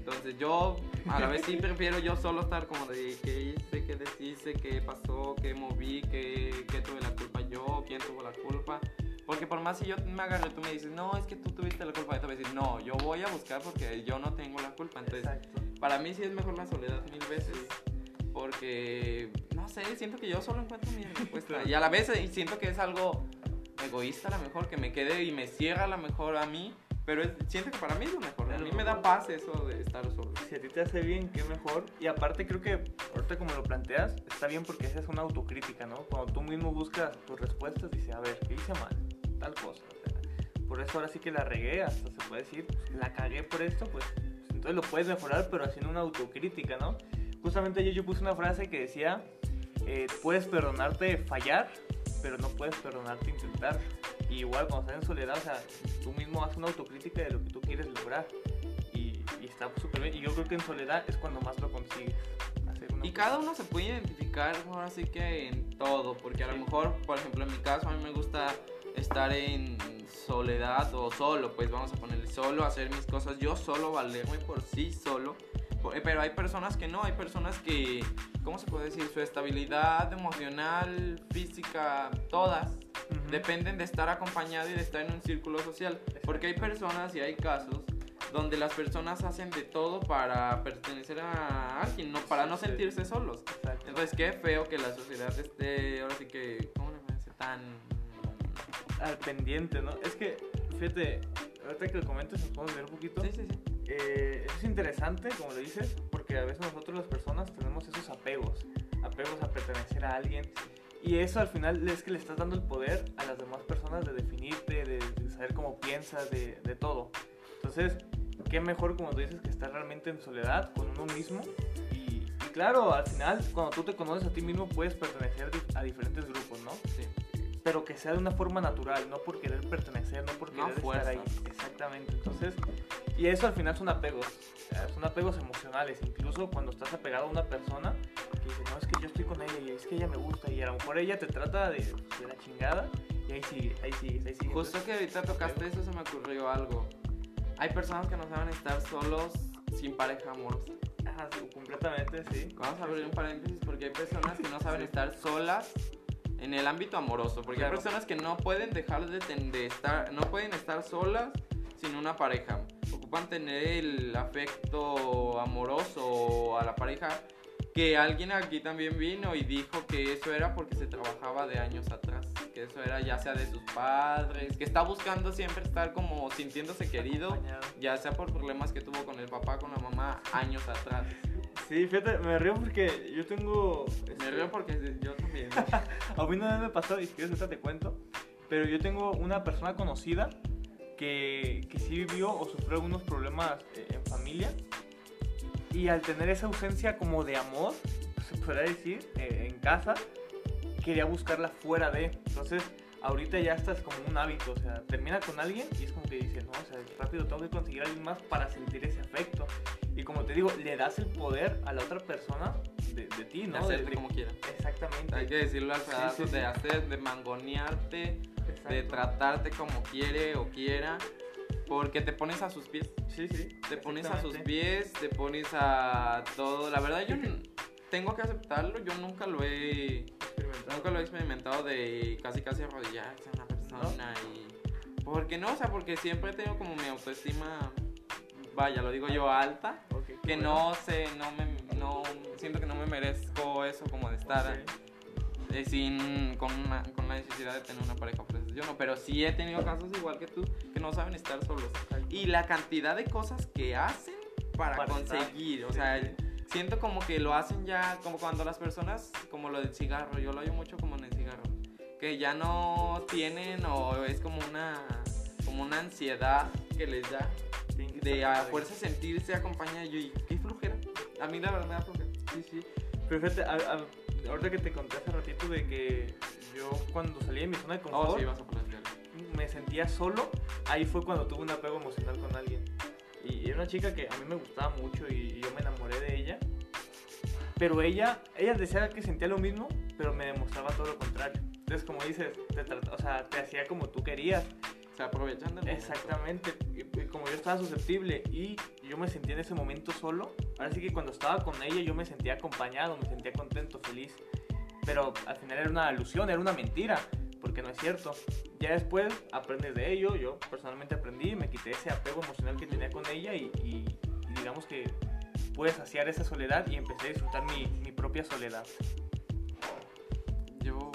Entonces yo, a la vez sí prefiero yo solo estar como de qué hice, qué deshice, qué pasó, qué moví, qué, qué tuve la culpa yo, quién tuvo la culpa. Porque por más si yo me agarro y tú me dices, no, es que tú tuviste la culpa, yo te voy a decir, no, yo voy a buscar porque yo no tengo la culpa. Entonces, Exacto. para mí sí es mejor la soledad mil veces. Porque, no sé, siento que yo solo encuentro mi respuesta. Y a la vez eh, siento que es algo egoísta a lo mejor, que me quede y me cierra a lo mejor a mí. Pero es- siento que para mí es lo mejor. A Es mí me da paz eso de estar solo. Si a ti te hace bien, qué mejor. Y aparte creo que ahorita como lo planteas, está bien porque esa es una autocrítica, ¿no? Cuando tú mismo buscas tus respuestas, dices, a ver, ¿qué hice mal? Tal cosa. o sea, por eso ahora sí que la regué, hasta se puede decir, pues, la cagué por esto, pues, pues, entonces lo puedes mejorar, pero haciendo una autocrítica, ¿no? Justamente ayer yo puse una frase que decía, eh, puedes perdonarte fallar, pero no puedes perdonarte intentar. Y igual cuando estás en soledad, o sea, tú mismo haces una autocrítica de lo que tú quieres lograr. Y, y está súper bien. Y yo creo que en soledad es cuando más lo consigues. Y cada uno se puede identificar ahora sí que en todo, porque a lo Sí. mejor, por ejemplo, en mi caso, a mí me gusta estar en soledad o solo, pues vamos a ponerle solo, hacer mis cosas yo solo, valerme por sí solo. Eh, Pero hay personas que no, hay personas que, ¿cómo se puede decir? Su estabilidad emocional, física, todas, Ujú. dependen de estar acompañado y de estar en un círculo social. Porque hay personas y hay casos donde las personas hacen de todo para pertenecer a alguien, no para no Sí, sí. sentirse solos. Exacto. Entonces, qué feo que la sociedad esté, ahora sí que, ¿cómo le parece? Tan... Al pendiente, ¿no? Es que, fíjate, ahorita que lo comentes, nos podemos ver un poquito. Sí, sí, sí. Eh, eso es interesante, como lo dices, porque a veces nosotros las personas tenemos esos apegos, apegos a pertenecer a alguien. Y eso al final es que le estás dando el poder a las demás personas de definirte, de, de saber cómo piensas, de, de todo. Entonces, qué mejor, como tú dices, que estar realmente en soledad con uno mismo. Y, y claro, al final, cuando tú te conoces a ti mismo, puedes pertenecer a diferentes grupos, ¿no? sí. pero que sea de una forma natural, no por querer pertenecer, no por No querer fuerza. estar ahí. Exactamente. Entonces, y eso al final son apegos, son apegos emocionales. Incluso cuando estás apegado a una persona que dice, no, es que yo estoy con ella y es que ella me gusta y a lo mejor ella te trata de, de la chingada y ahí sigue, ahí sigue, ahí sigue. Justo que ahorita tocaste eso, se me ocurrió algo. Hay personas que no saben estar solos sin pareja amorosa. Ajá, sí, completamente, sí. Vamos a abrir un paréntesis porque hay personas que no saben Sí. estar solas en el ámbito amoroso. Porque Claro. hay personas que no pueden dejar de, de estar, no pueden estar solas sin una pareja. Ocupan tener el afecto amoroso a la pareja. Que alguien aquí también vino y dijo que eso era porque se trabajaba de años atrás. Que eso era ya sea de sus padres. Que está buscando siempre estar como sintiéndose querido. Ya sea por problemas que tuvo con el papá, con la mamá años atrás. Sí, fíjate, me río porque yo tengo... Me este, río porque yo también. A mí vez me pasó, y si quieres te cuento, pero yo tengo una persona conocida que, que sí vivió o sufrió algunos problemas eh, en familia y al tener esa ausencia como de amor, se podría decir, eh, en casa, quería buscarla fuera de. Entonces, ahorita ya estás como un hábito, o sea, termina con alguien y es como que dice, no, o sea, rápido tengo que conseguir a alguien más para sentir ese afecto. Y como te digo, le das el poder a la otra persona de, de ti, ¿no? De hacerte de- como quiera. Exactamente. Hay que decirlo al Sí, pedazo, sí, de sí. hacer, de mangonearte, de Exacto. tratarte como quiere o quiera, porque te pones a sus pies. Sí, sí. Te pones a sus pies, te pones a todo. La verdad, yo tengo que aceptarlo. Yo nunca lo he, Experimentado. nunca lo he experimentado de casi casi arrodillarse a una persona y. Porque no, o sea, porque siempre he tenido como mi autoestima, vaya, lo digo yo, alta. Ok, Que bueno. no sé, no me, no, siento que no me merezco eso como de estar Ok. Eh, sin, con, una- con la necesidad de tener una pareja, pues yo no, pero sí he tenido casos igual que tú, que no saben estar solos. Y la cantidad de cosas que hacen para, Para estar. conseguir, o Sí, sea, sí. siento como que lo hacen ya, como cuando las personas, como lo del cigarro, yo lo oyo mucho como en el cigarro, que ya no tienen o es como una, como una ansiedad que les da de estar a fuerza sentirse acompañada yo y qué flojera. A mí la verdad me da flojera. Sí, sí. Pero fíjate, a- a- ahorita que te conté hace ratito de que yo cuando salí de mi zona de confort Oh, sí, vas a me sentía solo, ahí fue cuando tuve un apego emocional con alguien. Y era una chica que a mí me gustaba mucho y, y yo me enamoré de ella. Pero ella, ella decía que sentía lo mismo, pero me demostraba todo lo contrario. Entonces, como dices, te, o sea, te hacía como tú querías. Se aprovechan del momento. Exactamente. Y, y como yo estaba susceptible y yo me sentía en ese momento solo, ahora sí que cuando estaba con ella yo me sentía acompañado, me sentía contento, feliz. Pero al final era una alusión, era una mentira, porque no es cierto. Ya después aprendes de ello, yo personalmente aprendí, me quité ese apego emocional que tenía con ella y, y- y digamos que pude saciar esa soledad y empecé a disfrutar mi, mi propia soledad. Yo.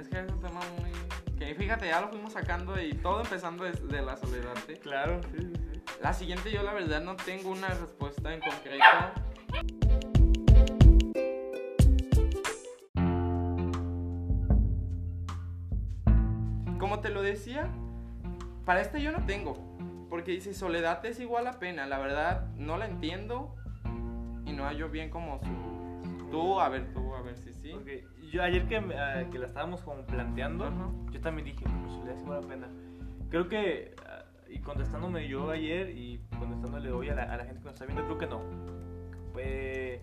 Es que es un tema muy. Que fíjate, ya lo fuimos sacando y todo empezando desde la soledad. Claro, sí, sí, sí. La siguiente, yo la verdad no tengo una respuesta en concreto. Como te lo decía, para esta yo no tengo. Porque dice soledad es igual a pena. La verdad, no la entiendo. Y no hallo bien como su. Tú, a ver, tú, a ver si sí. Porque yo ayer que, eh, que la estábamos como planteando, Ajá. yo también dije, pues vale la pena. Creo que, ah, y contestándome yo ayer y contestándole hoy a la, a la gente que nos está viendo, creo que no. Pues,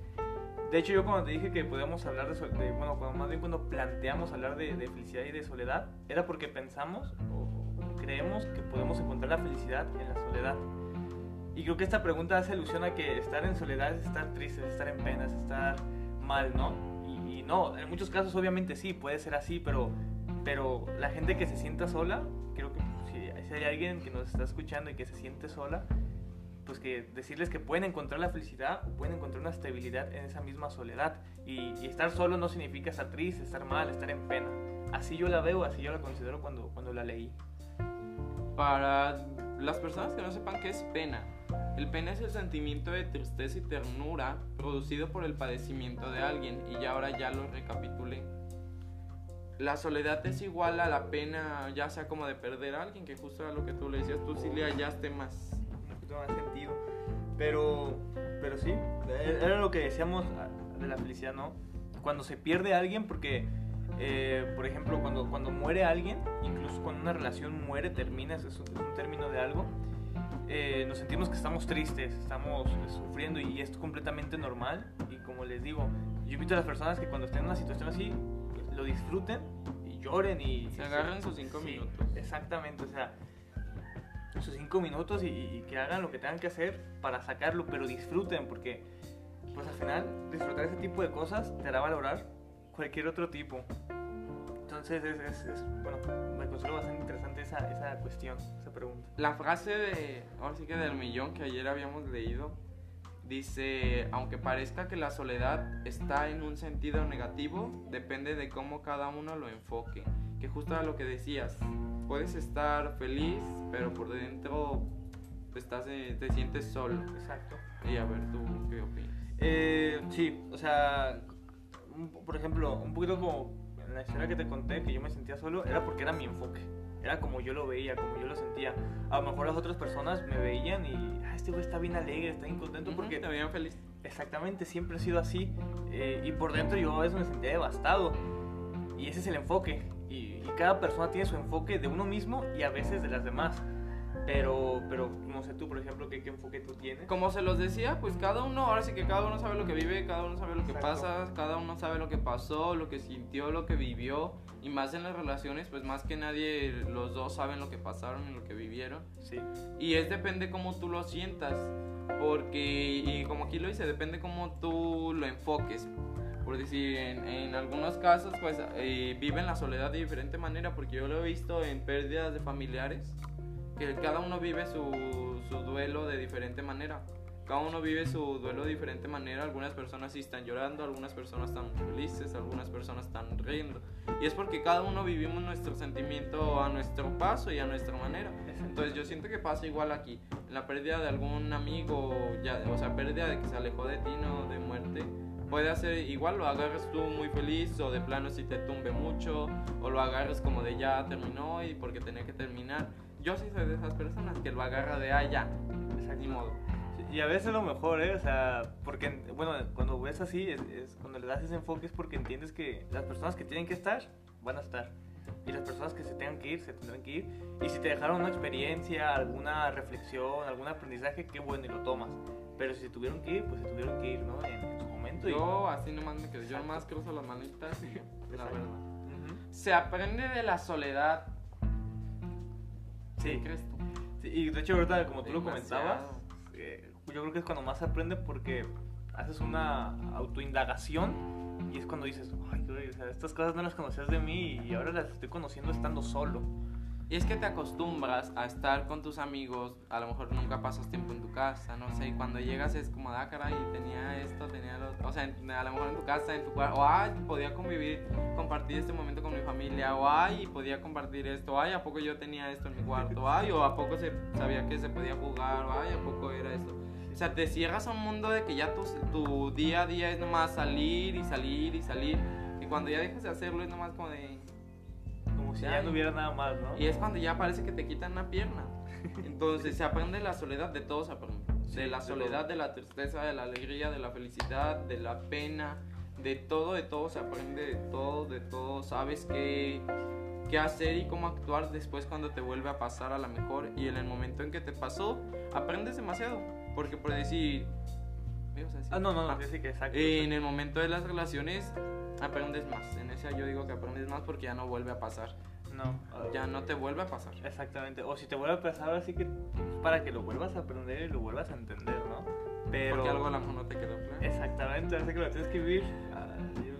de hecho, yo cuando te dije que podíamos hablar de, de- bueno, cuando, más bien cuando planteamos hablar de, de felicidad y de soledad, era porque pensamos o, o creemos que podemos encontrar la felicidad en la soledad. Y creo que esta pregunta hace alusión a que estar en soledad es estar triste, es estar en penas, es estar mal, ¿no? Y, no, en muchos casos obviamente sí, puede ser así, pero, pero la gente que se sienta sola, creo que si, hay alguien que nos está escuchando y que se siente sola, pues que decirles que pueden encontrar la felicidad pueden encontrar una estabilidad en esa misma soledad. Y, y estar solo no significa estar triste, estar mal, estar en pena. Así yo la veo, así yo la considero cuando, cuando la leí. Para las personas que no sepan qué es pena, el pena es el sentimiento de tristeza y ternura producido por el padecimiento de alguien y ya ahora ya lo recapitulé. La soledad es igual a la pena, ya sea como de perder a alguien, que justo era lo que tú le decías, tú sí le hallaste más. más sentido. Pero, pero sí, era lo que decíamos ah, de la felicidad, ¿no? Cuando se pierde alguien, porque, eh, por ejemplo, cuando, cuando muere alguien, incluso cuando una relación muere, termina, es un, es un término de algo, eh, nos sentimos que estamos tristes, estamos eh, sufriendo y es completamente normal. Y como les digo, yo invito a las personas que cuando estén en una situación así, pues, lo disfruten y lloren y... Se agarren sus cinco Sí, minutos. Exactamente, o sea, sus cinco minutos y, y que hagan lo que tengan que hacer para sacarlo, pero disfruten, porque pues al final disfrutar ese tipo de cosas te hará valorar cualquier otro tipo. Entonces es, es- es- bueno, me considero bastante interesante esa, esa cuestión, esa pregunta. La frase de, ahora sí que del millón que ayer habíamos leído, dice, aunque parezca que la soledad está en un sentido negativo, depende de cómo cada uno lo enfoque. Que justo era lo que decías, puedes estar feliz, pero por dentro estás, eh, te sientes solo. Exacto. Y a ver, ¿tú qué opinas? Eh, sí, o sea, por ejemplo, un poquito como en la historia que te conté, que yo me sentía solo, era porque era mi enfoque. Era como yo lo veía, como yo lo sentía. A lo mejor las otras personas me veían y, ah, este güey está bien alegre, está bien contento, porque te veían feliz. exactamente siempre he sido así. eh, y por dentro yo a veces me sentía devastado. Y ese es el enfoque. Y, y cada persona tiene su enfoque de uno mismo y a veces de las demás. Pero, pero no sé tú, por ejemplo, ¿qué, qué enfoque tú tienes? Como se los decía, pues cada uno, ahora sí que cada uno sabe lo que vive, cada uno sabe lo que Exacto. pasa, cada uno sabe lo que pasó, lo que sintió, lo que vivió. Y más en las relaciones, pues más que nadie, los dos saben lo que pasaron y lo que vivieron. Sí. Y es depende cómo tú lo sientas. Porque, y como aquí lo dice, depende cómo tú lo enfoques. Por decir, en, en algunos casos, pues eh, viven la soledad de diferente manera. Porque yo lo he visto en pérdidas de familiares. Que cada uno vive su, su duelo de diferente manera. Cada uno vive su duelo de diferente manera. Algunas personas sí están llorando, algunas personas están felices, algunas personas están riendo. Y es porque cada uno vivimos nuestro sentimiento a nuestro paso y a nuestra manera. Entonces yo siento que pasa igual aquí. La pérdida de algún amigo, ya, o sea, pérdida de que se alejó de ti, no de muerte. Puede hacer igual, lo agarres tú muy feliz o de plano si te tumbe mucho o lo agarres como de ya terminó y porque tenía que terminar. Yo sí soy de esas personas que lo agarra de ah, ya, ni modo. Y a veces lo mejor, ¿eh? O sea, porque, bueno, cuando ves así, es, es- cuando le das ese enfoque es porque entiendes que las personas que tienen que estar, van a estar. Y las personas que se tengan que ir, se tendrán que ir. Y si te dejaron una experiencia, alguna reflexión, algún aprendizaje, qué bueno y lo tomas. Pero si se tuvieron que ir, pues se tuvieron que ir, ¿no? En, en su momento. y- Yo así nomás me quedo, yo nomás cruzo las manitas y la verdad. Se aprende de la soledad. Sí. ¿Qué crees tú? Sí, y de hecho, ahorita, como tú lo comentabas, eh, yo creo que es cuando más se aprende porque haces una autoindagación y es cuando dices, ay, güey, o sea, estas cosas no las conocías de mí y ahora las estoy conociendo estando solo. Y es que te acostumbras a estar con tus amigos, a lo mejor nunca pasas tiempo en tu casa, no sé, y cuando llegas es como, ah, caray, tenía esto, tenía lo otro, o sea, a lo mejor en tu casa, en tu cuarto, o ay, podía convivir, compartir este momento con mi familia, o ay, podía compartir esto, ay, ¿a poco yo tenía esto en mi cuarto? Ay, o ¿a poco se sabía que se podía jugar? O ay, ¿a poco era esto? O sea, te cierras a un mundo de que ya tu, tu día a día es nomás salir y salir y salir, y cuando ya dejas de hacerlo es nomás como de... Como si Ya, no hubiera nada más, ¿no? Y es cuando ya parece que te quitan una pierna. Entonces se aprende la soledad, de todo se aprende. De la soledad, de la tristeza, de la alegría, de la felicidad, de la pena, de todo, de todo se aprende, de todo, de todo. Sabes qué, qué hacer y cómo actuar después cuando te vuelve a pasar a la mejor. Y en el momento en que te pasó, aprendes demasiado. Porque por decir... ¿me ibas a decir? Ah, no, no, Ah. sí, que exacto. En el momento de las relaciones aprendes más. En esa yo digo que aprendes más porque ya no vuelve a pasar. no, Ya no te vuelve a pasar. Exactamente. O si te vuelve a pasar, así que para que lo vuelvas a aprender y lo vuelvas a entender, ¿no? Pero... Porque algo a lo mejor no te quedó claro. Exactamente, hace que lo tienes que vivir.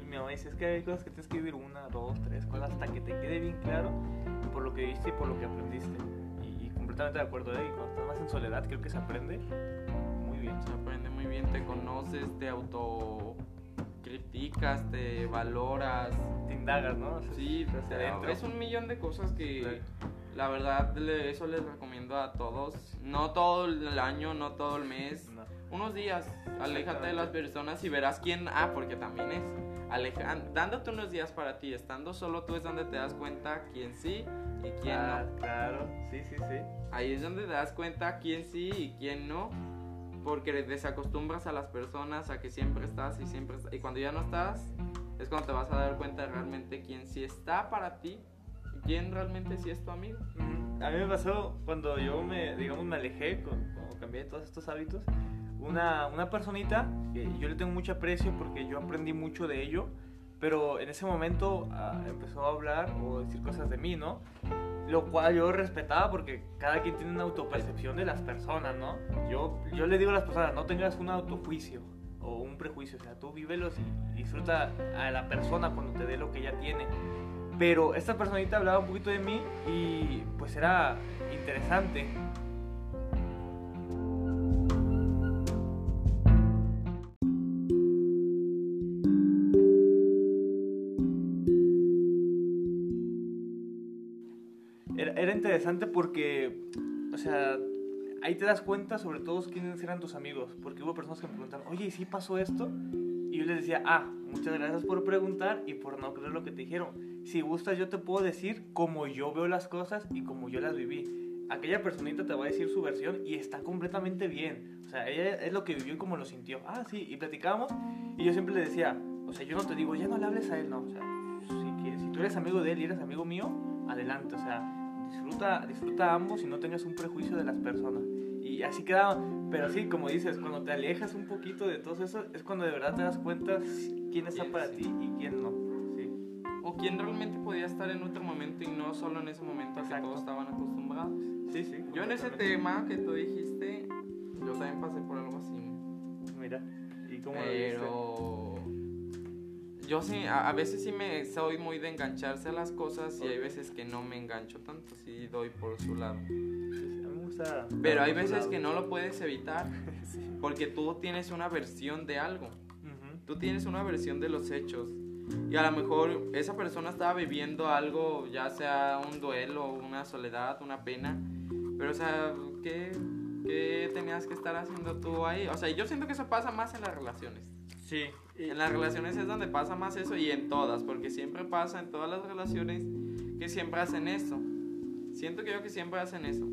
mi mamá dice, es que hay cosas que tienes que vivir una, dos, tres cosas hasta que te quede bien claro por lo que viste y por lo que aprendiste. Y, y completamente de acuerdo, ¿eh? Y cuando estás más en soledad, creo que se aprende muy bien. Se aprende muy bien, te conoces, te autocriticas, te valoras. Te indagas, ¿no? Sí, o sea, es un millón de cosas que Exacto. la verdad eso les recomiendo a todos. No todo el año, no todo el mes. No. Unos días, aléjate de las personas y verás quién. Ah, porque también es. Aleja, dándote unos días para ti, estando solo tú es donde te das cuenta quién sí y quién Ah, no. Claro, sí, sí, sí. Ahí es donde te das cuenta quién sí y quién no. Porque desacostumbras a las personas a que siempre estás y siempre. Y cuando ya no estás, es cuando te vas a dar cuenta realmente quién sí está para ti y quién realmente sí es tu amigo. A mí me pasó cuando yo me, digamos, me alejé, con- cuando cambié todos estos hábitos, una, una personita que yo le tengo mucho aprecio porque yo aprendí mucho de ello, pero en ese momento ah, empezó a hablar o decir cosas de mí, ¿no? Lo cual yo respetaba porque cada quien tiene una autopercepción de las personas, ¿no? Yo, yo le digo a las personas, no tengas un autojuicio o un prejuicio, o sea, tú vívelos y disfruta a la persona cuando te dé lo que ella tiene. Pero esta personita hablaba un poquito de mí y pues era interesante. Interesante porque, o sea, ahí te das cuenta sobre todo quiénes eran tus amigos. Porque hubo personas que me preguntaron, oye, ¿y sí pasó esto? Y yo les decía, ah, muchas gracias por preguntar y por no creer lo que te dijeron. Si gustas, yo te puedo decir cómo yo veo las cosas y cómo yo las viví. Aquella personita te va a decir su versión y está completamente bien. O sea, ella es lo que vivió y cómo lo sintió. Ah, sí, y platicábamos. Y yo siempre le decía, o sea, yo no te digo, ya no le hables a él, no. O sea, si si tú eres amigo de él y eres amigo mío, adelante, o sea, disfruta, disfruta a ambos y no tengas un prejuicio de las personas. Y así queda, pero sí, como dices, cuando te alejas un poquito de todo eso, es cuando de verdad te das cuenta quién está Quién para sí. ti y quién no. Sí. O quien realmente podía estar en otro momento y no solo en ese momento al que Exacto. todos estaban acostumbrados. Sí, sí. Yo en ese tema que tú dijiste, yo también pasé por algo así. Mira, ¿y cómo lo viste? Yo sí, a, a veces sí me soy muy de engancharse a las cosas y hay veces que no me engancho tanto, sí doy por su lado. Me gusta. Pero hay veces lado. que no lo puedes evitar Sí. porque tú tienes una versión de algo. Tú tienes una versión de los hechos. Y a lo mejor esa persona estaba viviendo algo, ya sea un duelo, una soledad, una pena. Pero, o sea, ¿qué, qué tenías que estar haciendo tú ahí? O sea, yo siento que eso pasa más en las relaciones. Sí. En las relaciones es donde pasa más eso y en todas, porque siempre pasa en todas las relaciones que siempre hacen eso. Siento que yo que siempre hacen eso.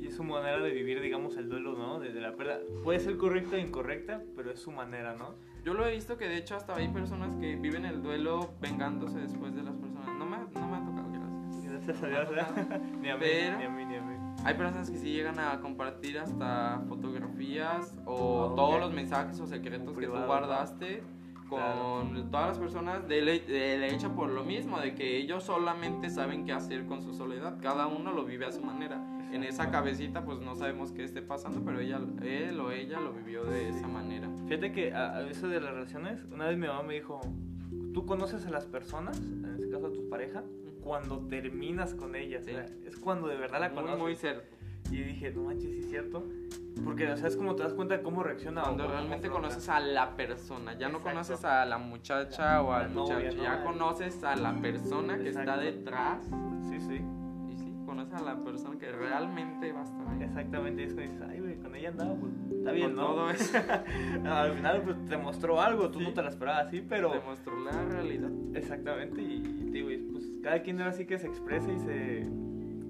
Y es su manera de vivir, digamos, el duelo, ¿no? De, de la pérdida. Puede ser correcta o incorrecta, pero es su manera, ¿no? Yo lo he visto que de hecho hasta hay personas que viven el duelo vengándose después de las personas. No me, no me ha tocado, gracias. Gracias a Dios, ¿verdad? ni a mí, Pero- ni a mí, ni a mí. Hay personas que sí llegan a compartir hasta fotografías o Ah, todos los mensajes o secretos que tú guardaste con Claro. todas las personas de, le- de hecho por lo mismo, de que ellos solamente saben qué hacer con su soledad. Cada uno lo vive a su manera. En esa cabecita pues no sabemos qué esté pasando, pero ella, él o ella lo vivió de esa manera. Fíjate que a, a eso de las relaciones, una vez mi mamá me dijo, tú conoces a las personas, en este caso a tu pareja, cuando terminas con ellas. Sí. o sea, es cuando de verdad la Muy, conoces. muy cierto. Y dije, no manches, sí es cierto. Porque, o sea, es como te das cuenta de cómo reacciona. o Cuando realmente conoces a la persona, ya no Exacto. conoces a la muchacha o La al novia, muchacho, ¿no? ya conoces a la persona que está detrás Sí, sí. y sí, conoces a la persona que realmente va a estar ahí. Exactamente, y es cuando dices, ay, güey, con ella andaba, pues, está bien, ¿no? todo eso Al final, pues, te mostró algo, tú Sí. no te la esperabas así, pero... te mostró la realidad. Exactamente, y, y digo, cada quien ahora sí que se expresa y se...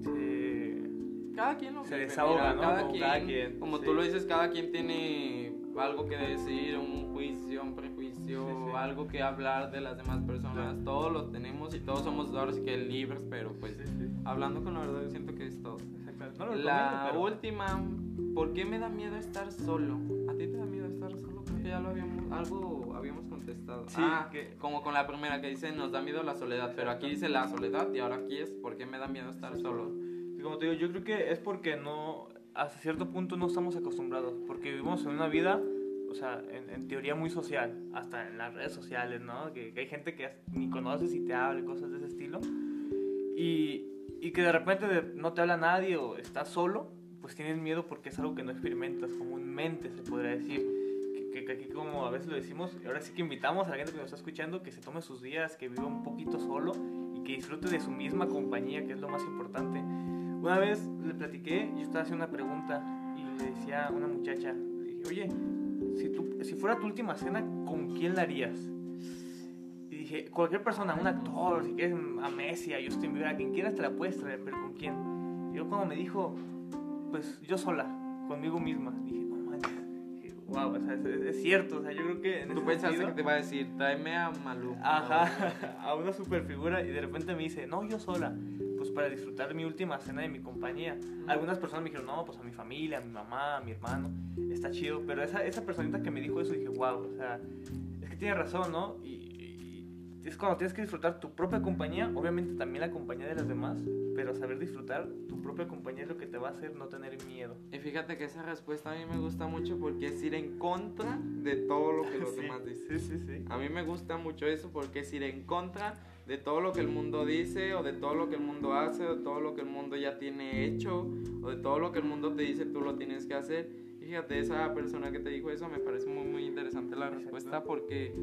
se... Cada quien lo Se vive, desahoga, mira, ¿no? Cada Como quien, cada quien, como sí. tú lo dices, cada quien tiene algo que decir, un juicio, un prejuicio, Sí, sí. algo que hablar de las demás personas. Claro. Todos lo tenemos y todos somos ahora sí que libres, pero pues hablando con la verdad yo siento que es todo. No La recomiendo, pero- última, ¿por qué me da miedo estar solo? Ya lo habíamos, algo habíamos contestado. Sí, ah, que- como con la primera que dice, nos da miedo la soledad, pero aquí dice la soledad y ahora aquí es, ¿por qué me da miedo estar solo? Y como te digo, yo creo que es porque no, hasta cierto punto no estamos acostumbrados, porque vivimos en una vida, o sea, en, en teoría muy social, hasta en las redes sociales, ¿no? Que, que hay gente que ni conoces y te habla cosas de ese estilo, y, y que de repente de- no te habla nadie o estás solo, pues tienes miedo porque es algo que no experimentas comúnmente, se podría decir. Que, que- como a veces lo decimos, ahora sí que invitamos a la gente que nos está escuchando que se tome sus días, que viva un poquito solo y que disfrute de su misma compañía, que es lo más importante. Una vez le platiqué, yo estaba haciendo una pregunta y le decía a una muchacha, oye, si, tú, si fuera tu última cena, ¿con quién la harías? Y dije, cualquier persona, un actor, si quieres a Messi, a Justin Bieber, a quien quieras te la puedes traer, pero ¿con quién? Y yo cuando me dijo, pues yo sola, conmigo misma, dije, wow, o sea, es, es cierto, o sea, yo creo que en Tú pensaste sentido- que te iba a decir, tráeme a Malú. Ajá, a una super figura y de repente me dice, no, yo sola, pues para disfrutar de mi última cena de mi compañía. Algunas personas me dijeron, no, pues a mi familia, a mi mamá, a mi hermano, está chido, pero esa, esa personita que me dijo eso dije, wow, o sea, es que tiene razón, ¿no? Y es cuando tienes que disfrutar tu propia compañía, obviamente también la compañía de los demás, pero saber disfrutar tu propia compañía es lo que te va a hacer no tener miedo. Y fíjate que esa respuesta a mí me gusta mucho porque es ir en contra de todo lo que los Sí, demás dicen. Sí, sí, sí. A mí me gusta mucho eso porque es ir en contra de todo lo que el mundo dice o de todo lo que el mundo hace o de todo lo que el mundo ya tiene hecho o de todo lo que el mundo te dice tú lo tienes que hacer. Y fíjate, esa persona que te dijo eso me parece muy muy interesante la respuesta porque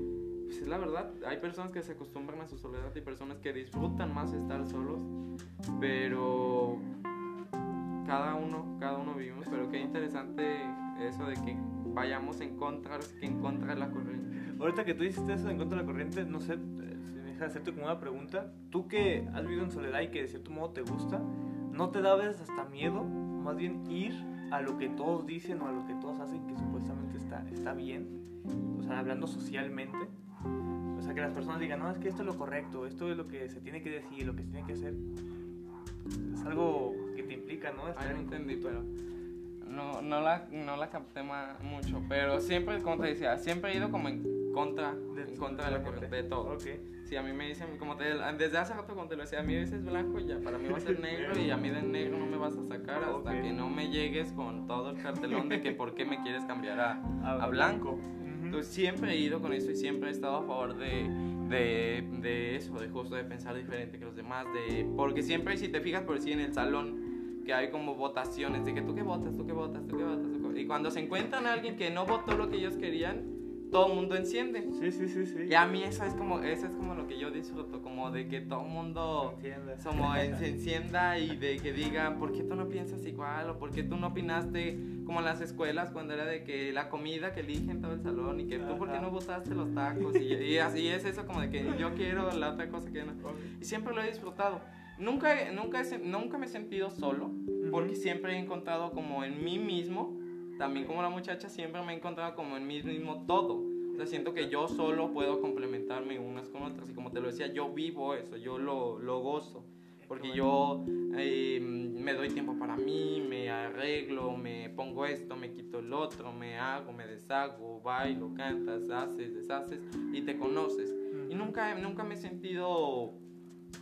pues, es la verdad, hay personas que se acostumbran a su soledad y personas que disfrutan más estar solos, pero cada uno, cada uno vivimos, pero qué interesante eso de que vayamos en contra, que en contra de la corriente. Ahorita que tú hiciste eso en contra de la corriente, no sé, eh, si me hacerte como una pregunta. Tú que has vivido en soledad y que de cierto modo te gusta, ¿no te da a veces hasta miedo más bien ir a lo que todos dicen o a lo que todos hacen que supuestamente está, está bien? O sea, hablando socialmente. O sea, que las personas digan, no, es que esto es lo correcto, esto es lo que se tiene que decir, lo que se tiene que hacer. Es algo que te implica, ¿no? Estar no entendí, pero no, no, la, no la capté mucho. Pero siempre, como te decía, siempre he ido como en contra, de, en contra de, la corriente, de todo. Okay. Si a mí me dicen, como te desde hace rato cuando te lo decía, a mí es blanco, ya para mí va a ser negro y a mí de negro no me vas a sacar hasta que no me llegues con todo el cartelón de que por qué me quieres cambiar a, a, blanco. Entonces siempre he ido con eso y siempre he estado a favor de, de, de, eso, de justo de pensar diferente que los demás, de, porque siempre si te fijas por si en el salón que hay como votaciones de que tú qué votas, tú qué votas, tú qué votas, y cuando se encuentran a alguien que no votó lo que ellos querían, todo el mundo enciende. Sí, sí, sí, sí. Y a mí eso es como, eso es como lo que yo disfruto, como de que todo el mundo como, se encienda y de que diga, ¿por qué tú no piensas igual? O ¿por qué tú no opinaste como en las escuelas cuando era de que la comida que eligen todo el salón y que tú, ¿por qué no votaste los tacos? Y, así es eso como de que yo quiero la otra cosa que no. Y siempre lo he disfrutado. Nunca, nunca, nunca me he sentido solo, porque siempre he encontrado como en mí mismo también como la muchacha siempre me he encontrado como en mí mismo todo. O sea, siento que yo solo puedo complementarme unas con otras. Y como te lo decía, yo vivo eso, yo lo, lo gozo. Porque yo eh, me doy tiempo para mí, me arreglo, me pongo esto, me quito el otro, me hago, me deshago, bailo, cantas, haces, deshaces y te conoces. Y nunca, nunca me he sentido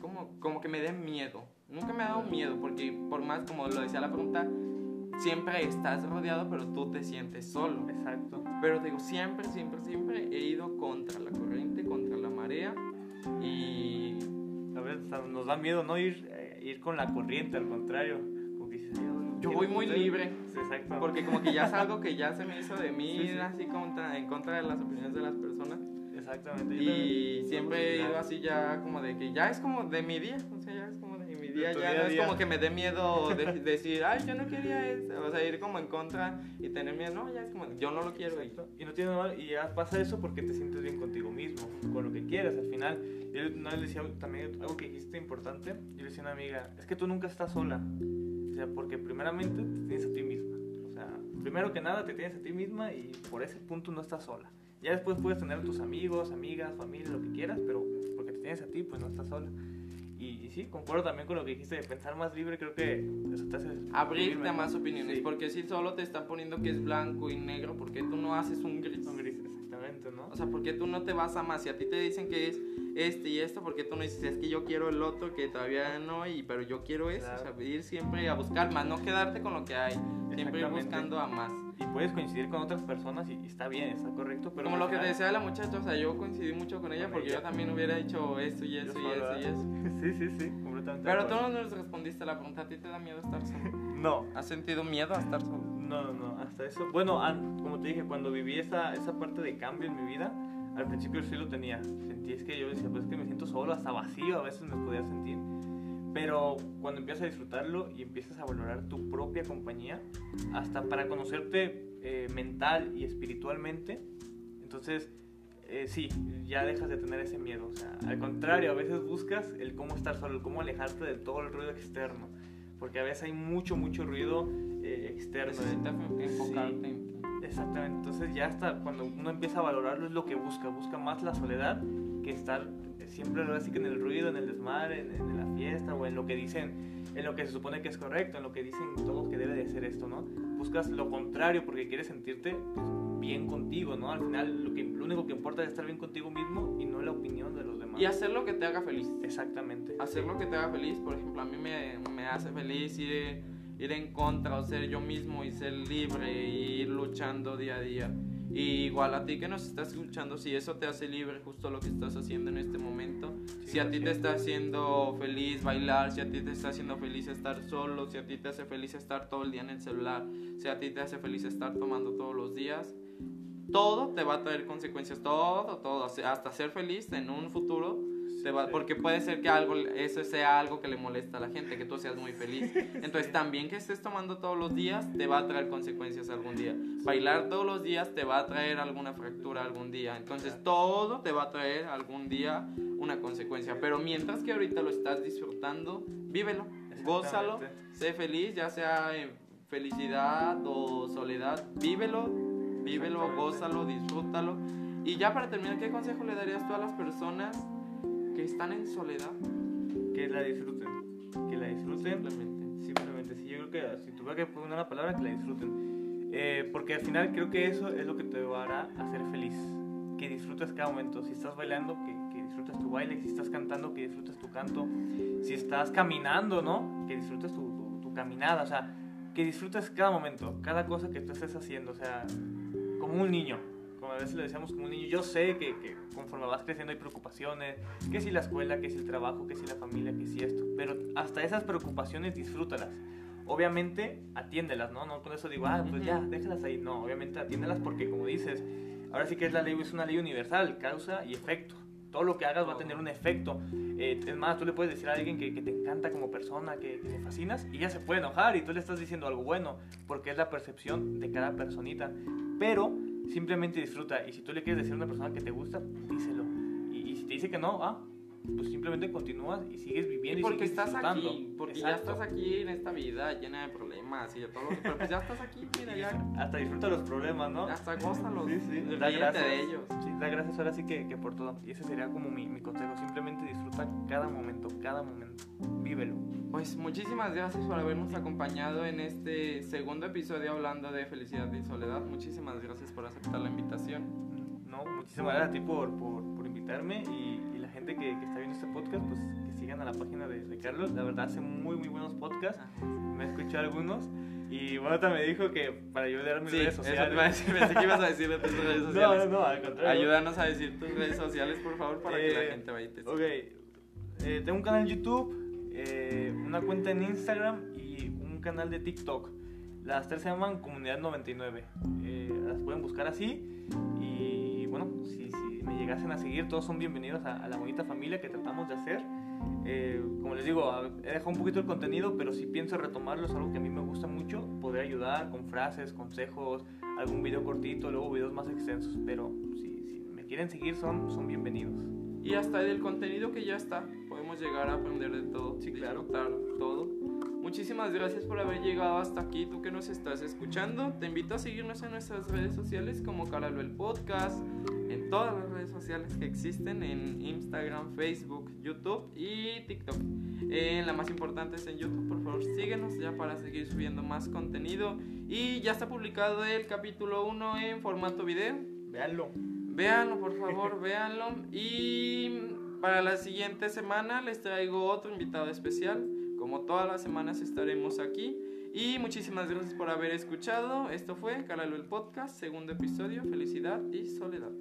como, como que me dé miedo. Nunca me ha dado miedo porque por más, como lo decía la pregunta, siempre estás rodeado, pero tú te sientes solo. Exacto. Pero digo, siempre, siempre, siempre he ido contra la corriente, contra la marea y... A ver, nos da miedo no ir, eh, ir con la corriente, al contrario. Como que yo voy muy libre. Exacto. Porque como que ya es algo que ya se me hizo de mí, así contra, en contra de las opiniones de las personas. Exactamente. Y siempre he ido así ya como de que ya es como de mi día, o sea, ya día, ya no es como que me dé miedo de, decir, ay, yo no quería eso, o sea, ir como en contra y tener miedo, no, ya es como, yo no lo quiero. Y no tiene nada y ya pasa eso porque te sientes bien contigo mismo, con lo que quieras al final. Yo no le decía también algo que dijiste importante, yo le decía a una amiga, es que tú nunca estás sola, o sea, porque primeramente te tienes a ti misma, o sea, primero que nada te tienes a ti misma y por ese punto no estás sola. Ya después puedes tener a tus amigos, amigas, familia, lo que quieras, pero porque te tienes a ti, pues no estás sola. Y, sí, concuerdo también con lo que dijiste de pensar más libre, creo que eso te hace... Abrirte a más opiniones, porque si solo te están poniendo que es blanco y negro, ¿por qué tú no haces un gris? Un gris, exactamente, ¿no? O sea, ¿por qué tú no te vas a más? Si a ti te dicen que es este y esto, ¿por qué tú no dices, es que yo quiero el otro, que todavía no, y, pero yo quiero eso? O sea, ir siempre a buscar más, no quedarte con lo que hay, siempre ir buscando a más y puedes coincidir con otras personas y, está bien, está correcto. Pero Como lo que te decía la muchacha, o sea, yo coincidí mucho con ella porque yo también hubiera hecho esto y eso y eso y eso. Sí, sí, sí, completamente. Pero tú no nos respondiste a la pregunta, ¿a ti te da miedo estar solo? No. ¿Has sentido miedo a estar solo? No, no, hasta eso. Bueno, como te dije, cuando viví esa, esa parte de cambio en mi vida, al principio sí lo tenía. Sentí es que yo decía, pues es que me siento solo, hasta vacío a veces me podía sentir pero cuando empiezas a disfrutarlo y empiezas a valorar tu propia compañía, hasta para conocerte eh, mental y espiritualmente, entonces eh, sí, ya dejas de tener ese miedo. O sea, al contrario, a veces buscas el cómo estar solo, el cómo alejarte de todo el ruido externo. Porque a veces hay mucho, mucho ruido eh, externo. enfocarte. exactamente. Entonces ya hasta cuando uno empieza a valorarlo es lo que busca. Busca más la soledad que estar siempre así que en el ruido, en el desmadre, en, la fiesta o en lo que dicen, en lo que se supone que es correcto, en lo que dicen todos que debe de ser esto, ¿no? Buscas lo contrario porque quieres sentirte pues, bien contigo, ¿no? Al final lo, que, lo único que importa es estar bien contigo mismo y no la opinión de los demás. Y hacer lo que te haga feliz. Exactamente. Hacer lo que te haga feliz, por ejemplo, a mí me, me hace feliz ir, ir en contra o ser yo mismo y ser libre y ir luchando día a día igual a ti que nos estás escuchando, si eso te hace libre justo lo que estás haciendo en este momento, si a ti te está haciendo feliz bailar, si a ti te está haciendo feliz estar solo, si a ti te hace feliz estar todo el día en el celular, si a ti te hace feliz estar tomando todos los días, todo te va a traer consecuencias, todo, todo, hasta ser feliz en un futuro porque puede ser que algo, eso sea algo que le molesta a la gente, que tú seas muy feliz. Entonces también que estés tomando todos los días te va a traer consecuencias algún día. Bailar todos los días te va a traer alguna fractura algún día. Entonces todo te va a traer algún día una consecuencia. Pero mientras que ahorita lo estás disfrutando, vívelo, gózalo, sé feliz, ya sea felicidad o soledad, vívelo, vívelo, gózalo, disfrútalo Y ya para terminar, ¿qué consejo le darías tú a las personas que están en soledad? Que la disfruten. Que la disfruten. Simplemente. Simplemente, sí, yo creo que si tuviera que poner una palabra, que la disfruten. Eh, porque al final creo que eso es lo que te hará a ser feliz. Que disfrutes cada momento. Si estás bailando, que, que disfrutes tu baile. Si estás cantando, que disfrutes tu canto. Si estás caminando, ¿no? Que disfrutes tu, tu, tu caminada. O sea, que disfrutes cada momento, cada cosa que tú estés haciendo. O sea, como un niño. Como a veces le decíamos como un niño. Yo sé que, que conforme vas creciendo hay preocupaciones. Que si la escuela, que si el trabajo, que si la familia, que si esto. Pero hasta esas preocupaciones disfrútalas obviamente atiéndelas, ¿no? No con eso digo, ah, pues ya, déjalas ahí. No, obviamente atiéndelas porque como dices, ahora sí que es la ley, es una ley universal, causa y efecto. Todo lo que hagas va a tener un efecto. Eh, es más, tú le puedes decir a alguien que, que te encanta como persona, que, que, te fascinas, y ella se puede enojar y tú le estás diciendo algo bueno, porque es la percepción de cada personita. Pero simplemente disfruta, y si tú le quieres decir a una persona que te gusta, díselo. Y, si te dice que no, ah, pues simplemente continúas y sigues viviendo y, porque y sigues estás aquí porque Exacto. ya estás aquí en esta vida llena de problemas y de todo lo que pero pues ya estás aquí mira ya Hasta disfruta los problemas, ¿no? hasta gózalos Sí, sí. Da gracias. de ellos Sí, da gracias ahora sí que, que por todo. Y ese sería como mi, mi consejo. Simplemente disfruta cada momento, cada momento. Vívelo. pues muchísimas gracias por habernos acompañado en este segundo episodio hablando de felicidad y soledad muchísimas gracias por aceptar la invitación No, muchísimas gracias a ti por, por, por invitarme y, gente que, que está viendo este podcast, pues que sigan a la página de, de Carlos. La verdad hace muy, muy buenos podcasts. Me he escuchado algunos. Y Bota me dijo que para ayudar a mis sí, redes eso sociales. te iba a decir, pensé que ibas a decir de tus redes no, sociales no, no, al contrario. ayúdanos a decir tus redes sociales por favor para que Eh, la gente vaya y te siga. Ok, eh, tengo un canal en YouTube, eh, una cuenta en Instagram y un canal de TikTok. Las tres se llaman Comunidad 99. Eh, las pueden buscar así. Llegasen a seguir, todos son bienvenidos a, a la bonita familia que tratamos de hacer. Eh, como les digo, he dejado un poquito el contenido, pero si pienso retomarlo, es algo que a mí me gusta mucho. Poder ayudar con frases, consejos, algún video cortito, luego videos más extensos. Pero si, si me quieren seguir, son, son bienvenidos. Y hasta del contenido que ya está, podemos llegar a aprender de todo, Sí, claro. disfrutar todo. Muchísimas gracias por haber llegado hasta aquí, tú que nos estás escuchando. Te invito a seguirnos en nuestras redes sociales como Caralo el Podcast, en todas las redes sociales que existen, en Instagram, Facebook, YouTube y TikTok. Eh, la más importante es en YouTube, por favor síguenos ya para seguir subiendo más contenido. Y ya está publicado el capítulo 1 en formato video. Véanlo. Véanlo, por favor, véanlo. Y para la siguiente semana les traigo otro invitado especial. Como todas las semanas estaremos aquí. Y muchísimas gracias por haber escuchado. Esto fue Calalo el Podcast, segundo episodio, Felicidad y Soledad.